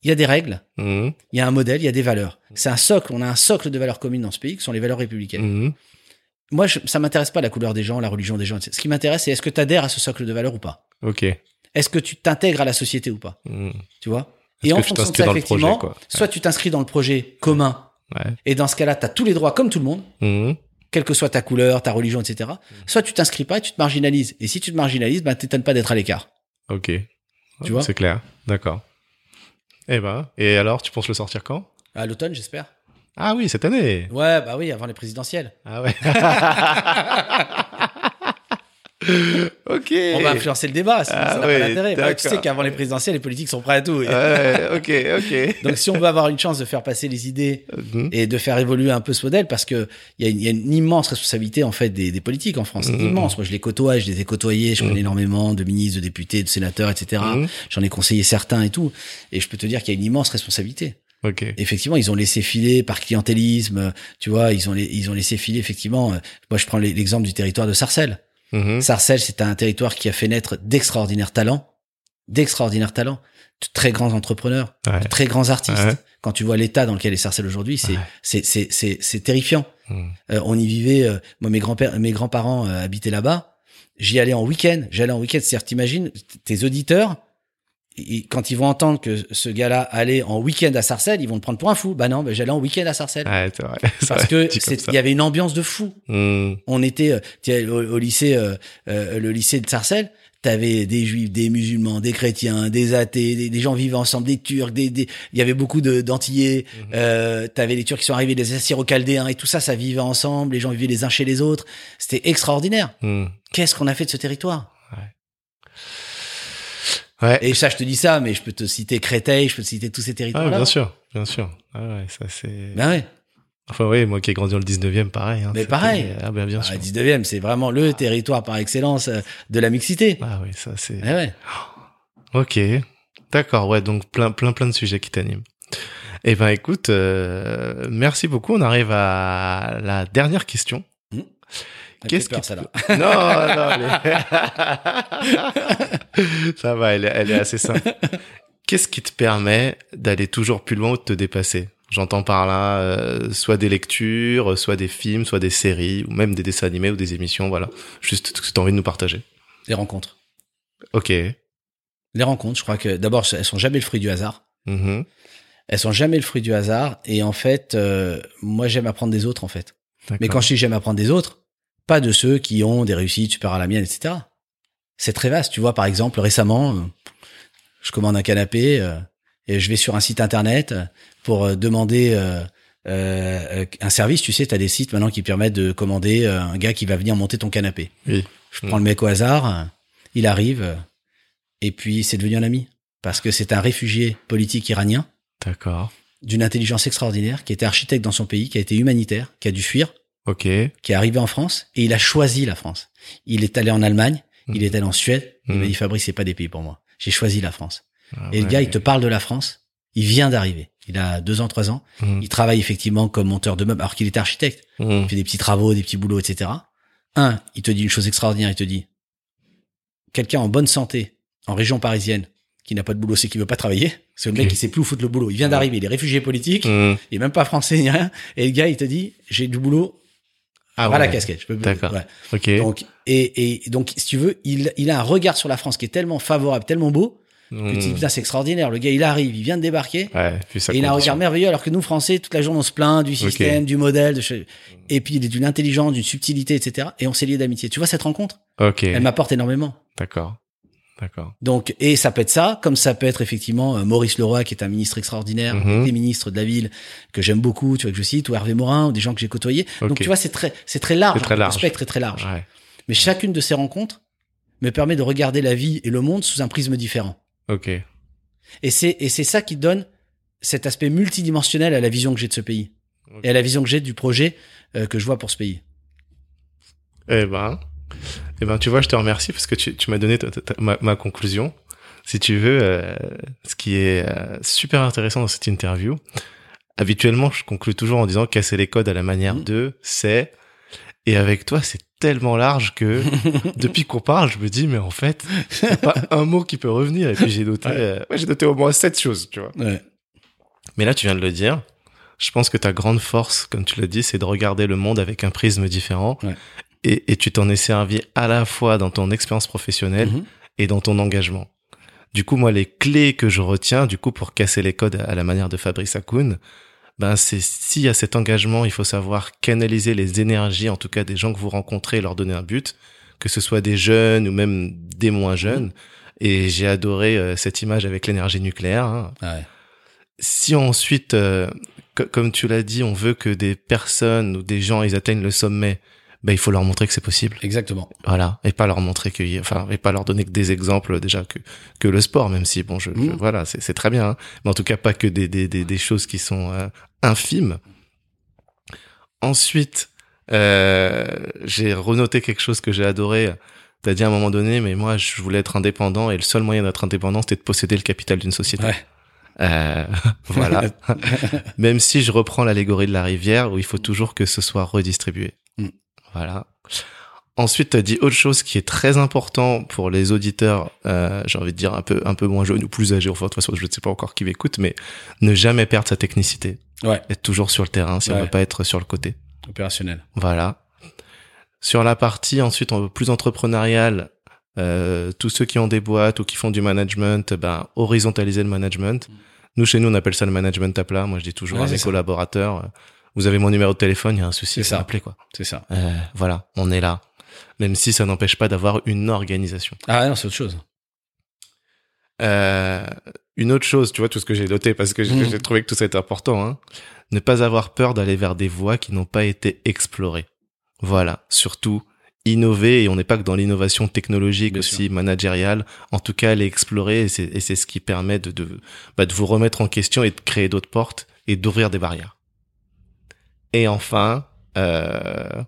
il y a des règles, Mhm. il y a un modèle, il y a des valeurs. C'est un socle, on a un socle de valeurs communes dans ce pays qui sont les valeurs républicaines. Moi, je, ça m'intéresse pas la couleur des gens, la religion des gens. etc. Ce qui m'intéresse, c'est est-ce que tu adhères à ce socle de valeurs ou pas? Ok. Est-ce que tu t'intègres à la société ou pas? Mhm. Tu vois? Et en fonction de ça, effectivement, projet, soit tu t'inscris dans le projet commun, Ouais. et dans ce cas-là, tu as tous les droits comme tout le monde, Mhm. quelle que soit ta couleur, ta religion, etc. Soit tu t'inscris pas et tu te marginalises. Et si tu te marginalises, ben, t'étonnes pas d'être à l'écart. Ok. Tu vois? C'est clair. D'accord. Eh ben. Et alors, tu penses le sortir quand? À l'automne, j'espère. Ah oui, cette année. Ouais, bah oui, avant les présidentielles. Ah ouais. ok. On va influencer le débat, sinon Ah ça n'a ouais, pas d'intérêt. Ouais, tu sais qu'avant les présidentielles, les politiques sont prêts à tout. Ouais, ok, ok. Donc si on veut avoir une chance de faire passer les idées Mhm. et de faire évoluer un peu ce modèle parce que il y, a une- il y a une immense responsabilité en fait des, des politiques en France, Mhm. immense. Moi je les côtoie, je les ai côtoyés, je connais énormément de ministres, de députés, de sénateurs, etc. Mhm. J'en ai conseillé certains et tout, et je peux te dire qu'il y a une immense responsabilité. Ok. Effectivement, ils ont laissé filer par clientélisme, tu vois, ils ont ils ont laissé filer effectivement. euh, Moi je prends l'exemple du territoire de Sarcelles. Mhm. Sarcelles, c'est un territoire qui a fait naître d'extraordinaires talents, d'extraordinaires talents, de très grands entrepreneurs, Ouais. de très grands artistes. Ouais. Quand tu vois l'état dans lequel est Sarcelles aujourd'hui, c'est Ouais. c'est c'est c'est c'est terrifiant. Mhm. Euh, on y vivait, euh, moi mes grands-pères, mes grands-parents euh, habitaient là-bas. J'y allais en week-end. J'allais en week-end. C'est-à-dire, t'imagines, tes auditeurs, ils- quand ils vont entendre que ce gars-là allait en week-end à Sarcelles, ils vont le prendre pour un fou. Bah non, bah, j'allais en week-end à Sarcelles. Ouais, vrai. Parce vrai, que il y avait une ambiance de fou. Mhm. On était euh, au, au lycée, euh, euh, le lycée de Sarcelles. T'avais des juifs, des musulmans, des chrétiens, des athées, des, des gens vivant ensemble, des turcs, des, des- il y avait beaucoup de d'antillais. Mhm. Euh, T'avais les turcs qui sont arrivés, des assyro-chaldéens et tout ça, ça vivait ensemble. Les gens vivaient les uns chez les autres. C'était extraordinaire. Mhm. Qu'est-ce qu'on a fait de ce territoire? Ouais. Et ça, je te dis ça, mais je peux te citer Créteil, je peux te citer tous ces Ah, territoires-là. bien sûr, bien sûr. Ah ouais, ça c'est. Ben ouais. Enfin oui, moi qui ai grandi dans le 19e, pareil. hein, Mais pareil. Ah ben bien Ah, sûr. 19e, c'est vraiment le territoire par excellence euh, de la mixité. Ah oui, ça c'est. Eh ouais. Ok, d'accord, ouais, donc plein, plein, plein de sujets qui t'animent. Eh ben, écoute, euh, merci beaucoup. On arrive à la dernière question. Qu'est-ce Qu'est-ce là Non, non, est- ça va, elle est, elle est assez simple. Qu'est-ce qui te permet d'aller toujours plus loin ou de te dépasser? J'entends par là, euh, soit des lectures, soit des films, soit des séries, ou même des dessins animés ou des émissions, voilà. Juste ce que tu as envie de nous partager. Les rencontres. Ok. Les rencontres, je crois que d'abord, elles sont jamais le fruit du hasard. Mhm. Elles sont jamais le fruit du hasard. Et en fait, euh, moi, j'aime apprendre des autres, en fait. Mais quand je dis j'aime apprendre des autres, pas de ceux qui ont des réussites supérieures à la mienne, etc. C'est très vaste. Tu vois, par exemple, récemment, euh, je commande un canapé euh, et je vais sur un site internet euh, pour euh, demander euh, euh, un service, tu sais, tu as des sites maintenant qui permettent de commander un gars qui va venir monter ton canapé. Oui. Je prends le mec au hasard, il arrive, et puis c'est devenu un ami. Parce que c'est un réfugié politique iranien D'accord. d'une intelligence extraordinaire, qui était architecte dans son pays, qui a été humanitaire, qui a dû fuir, Ok. qui est arrivé en France, et il a choisi la France. Il est allé en Allemagne, il Mhm. est allé en Suède, il m'a Mhm. dit Fabrice, c'est pas des pays pour moi. J'ai choisi la France. Ah Et le gars, il te parle de la France, il vient d'arriver. Il a deux ans, trois ans. Mhm. Il travaille effectivement comme monteur de meubles, alors qu'il était architecte. Il fait des petits travaux, des petits boulots, etc. Un, il te dit une chose extraordinaire, il te dit, quelqu'un en bonne santé, en région parisienne, qui n'a pas de boulot, c'est qu'il veut pas travailler. C'est le mec qui sait plus où foutre le boulot. Il vient d'arriver, il est réfugié politique, il est même pas français ni rien. Et le gars, il te dit, j'ai du boulot, Ah voilà ouais. la casquette. Je peux D'accord. ouais. Ok. Donc, et, et donc, si tu veux, il, il a un regard sur la France qui est tellement favorable, tellement beau, que tu dis, Mhm. putain, c'est extraordinaire. Le gars, il arrive, il vient de débarquer. Ouais. Puis ça Et il a un regard merveilleux, alors que nous, Français, toute la journée, on se plaint du système, du modèle, de et puis il est d'une intelligence, d'une subtilité, etc. Et on s'est lié d'amitié. Tu vois cette rencontre? Ok. Elle m'apporte énormément. D'accord. D'accord. Donc, et ça peut être ça, comme ça peut être effectivement euh, Maurice Leroy, qui est un ministre extraordinaire, Mhm. des ministres de la ville que j'aime beaucoup, tu vois que je cite, ou Hervé Morin, ou des gens que j'ai côtoyés. Donc, tu vois, c'est très, c'est très large. C'est très Le large. spectre est très large. Ouais. Mais chacune de ces rencontres me permet de regarder la vie et le monde sous un prisme différent. Ok. Et c'est, et c'est ça qui donne cet aspect multidimensionnel à la vision que j'ai de ce pays. Et à la vision que j'ai du projet euh, que je vois pour ce pays. Eh ben, eh ben, tu vois, je te remercie parce que tu, tu m'as donné ta- ta- ta- ma, ma conclusion. Si tu veux, euh, ce qui est euh, super intéressant dans cette interview, habituellement, je conclue toujours en disant casser les codes à la manière Mhm. de, c'est, et avec toi, c'est tellement large que depuis qu'on parle, je me dis, mais en fait, y a pas un mot qui peut revenir. Et puis j'ai noté, Ouais. euh, ouais, j'ai noté au moins sept choses, tu vois. Ouais. Mais là, tu viens de le dire. Je pense que ta grande force, comme tu l'as dit, c'est de regarder le monde avec un prisme différent. Et, et tu t'en es servi à la fois dans ton expérience professionnelle Mhm. et dans ton engagement. Du coup, moi, les clés que je retiens, du coup, pour casser les codes à la manière de Fabrice Hakoun, ben, c'est s'il y a cet engagement, il faut savoir canaliser les énergies, en tout cas des gens que vous rencontrez, et leur donner un but, que ce soit des jeunes ou même des moins jeunes. Et j'ai adoré euh, cette image avec l'énergie nucléaire. hein Ouais. si ensuite, euh, co- comme tu l'as dit, on veut que des personnes ou des gens ils atteignent le sommet, ben il faut leur montrer que c'est possible. Exactement. Voilà, et pas leur montrer que, enfin, et pas leur donner que des exemples déjà que que le sport, même si bon, je, je- Mhm. voilà, c'est c'est très bien, hein. mais en tout cas pas que des des des, des choses qui sont euh, infimes. Ensuite, euh, j'ai renoté quelque chose que j'ai adoré. T'as dit à un moment donné, mais moi je voulais être indépendant et le seul moyen d'être indépendant c'était de posséder le capital d'une société. Ouais. Euh, voilà. Même si je reprends l'allégorie de la rivière où il faut toujours que ce soit redistribué. Mm. Voilà. Ensuite, tu as dit autre chose qui est très important pour les auditeurs, euh, j'ai envie de dire un peu un peu moins jeunes ou plus âgés, enfin de toute façon je ne sais pas encore qui m'écoute, mais ne jamais perdre sa technicité. Ouais. Être toujours sur le terrain si on Ouais. veut pas être sur le côté. Opérationnel. Voilà. Sur la partie ensuite en- plus entrepreneuriale, euh, tous ceux qui ont des boîtes ou qui font du management, ben horizontaliser le management. Nous chez nous on appelle ça le management à plat. Moi je dis toujours Ouais, à mes ça. collaborateurs, euh, vous avez mon numéro de téléphone, il y a un souci, C'est appelez quoi. C'est ça. Euh, voilà, on est là. Même si ça n'empêche pas d'avoir une organisation. Ah non, c'est autre chose. Euh, une autre chose, tu vois, tout ce que j'ai noté parce que j'ai Mhm. j'ai trouvé que tout ça était important, hein. Ne pas avoir peur d'aller vers des voies qui n'ont pas été explorées. Voilà. Surtout, innover, et on n'est pas que dans l'innovation technologique Bien aussi, managériale. En tout cas, aller explorer, et c'est et c'est ce qui permet de, de, bah, de vous remettre en question et de créer d'autres portes et d'ouvrir des barrières. Et enfin, euh,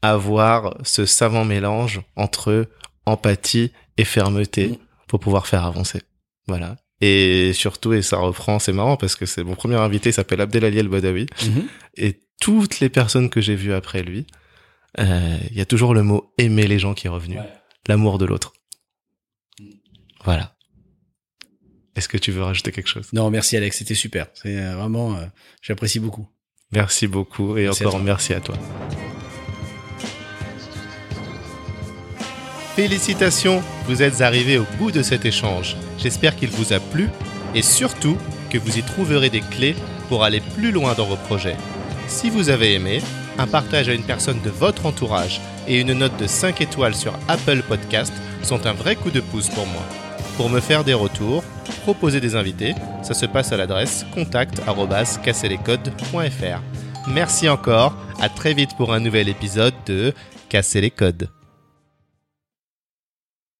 avoir ce savant mélange entre empathie et fermeté pour pouvoir faire avancer. Voilà. Et surtout, et ça reprend, c'est marrant parce que c'est mon premier invité, il s'appelle Abdelali El Badawi. Mhm. Et toutes les personnes que j'ai vues après lui, euh, il y a toujours le mot aimer les gens qui est revenu. Ouais. L'amour de l'autre. Voilà. Est-ce que tu veux rajouter quelque chose? Non, merci Alex, c'était super. C'est euh, vraiment, euh, j'apprécie beaucoup. Merci beaucoup et Merci encore merci à toi. Félicitations, vous êtes arrivés au bout de cet échange. J'espère qu'il vous a plu et surtout que vous y trouverez des clés pour aller plus loin dans vos projets. Si vous avez aimé, un partage à une personne de votre entourage et une note de 5 étoiles sur Apple Podcast sont un vrai coup de pouce pour moi. Pour me faire des retours, proposer des invités, ça se passe à l'adresse contact@casserlescodes.fr. Merci encore, à très vite pour un nouvel épisode de Casser les codes.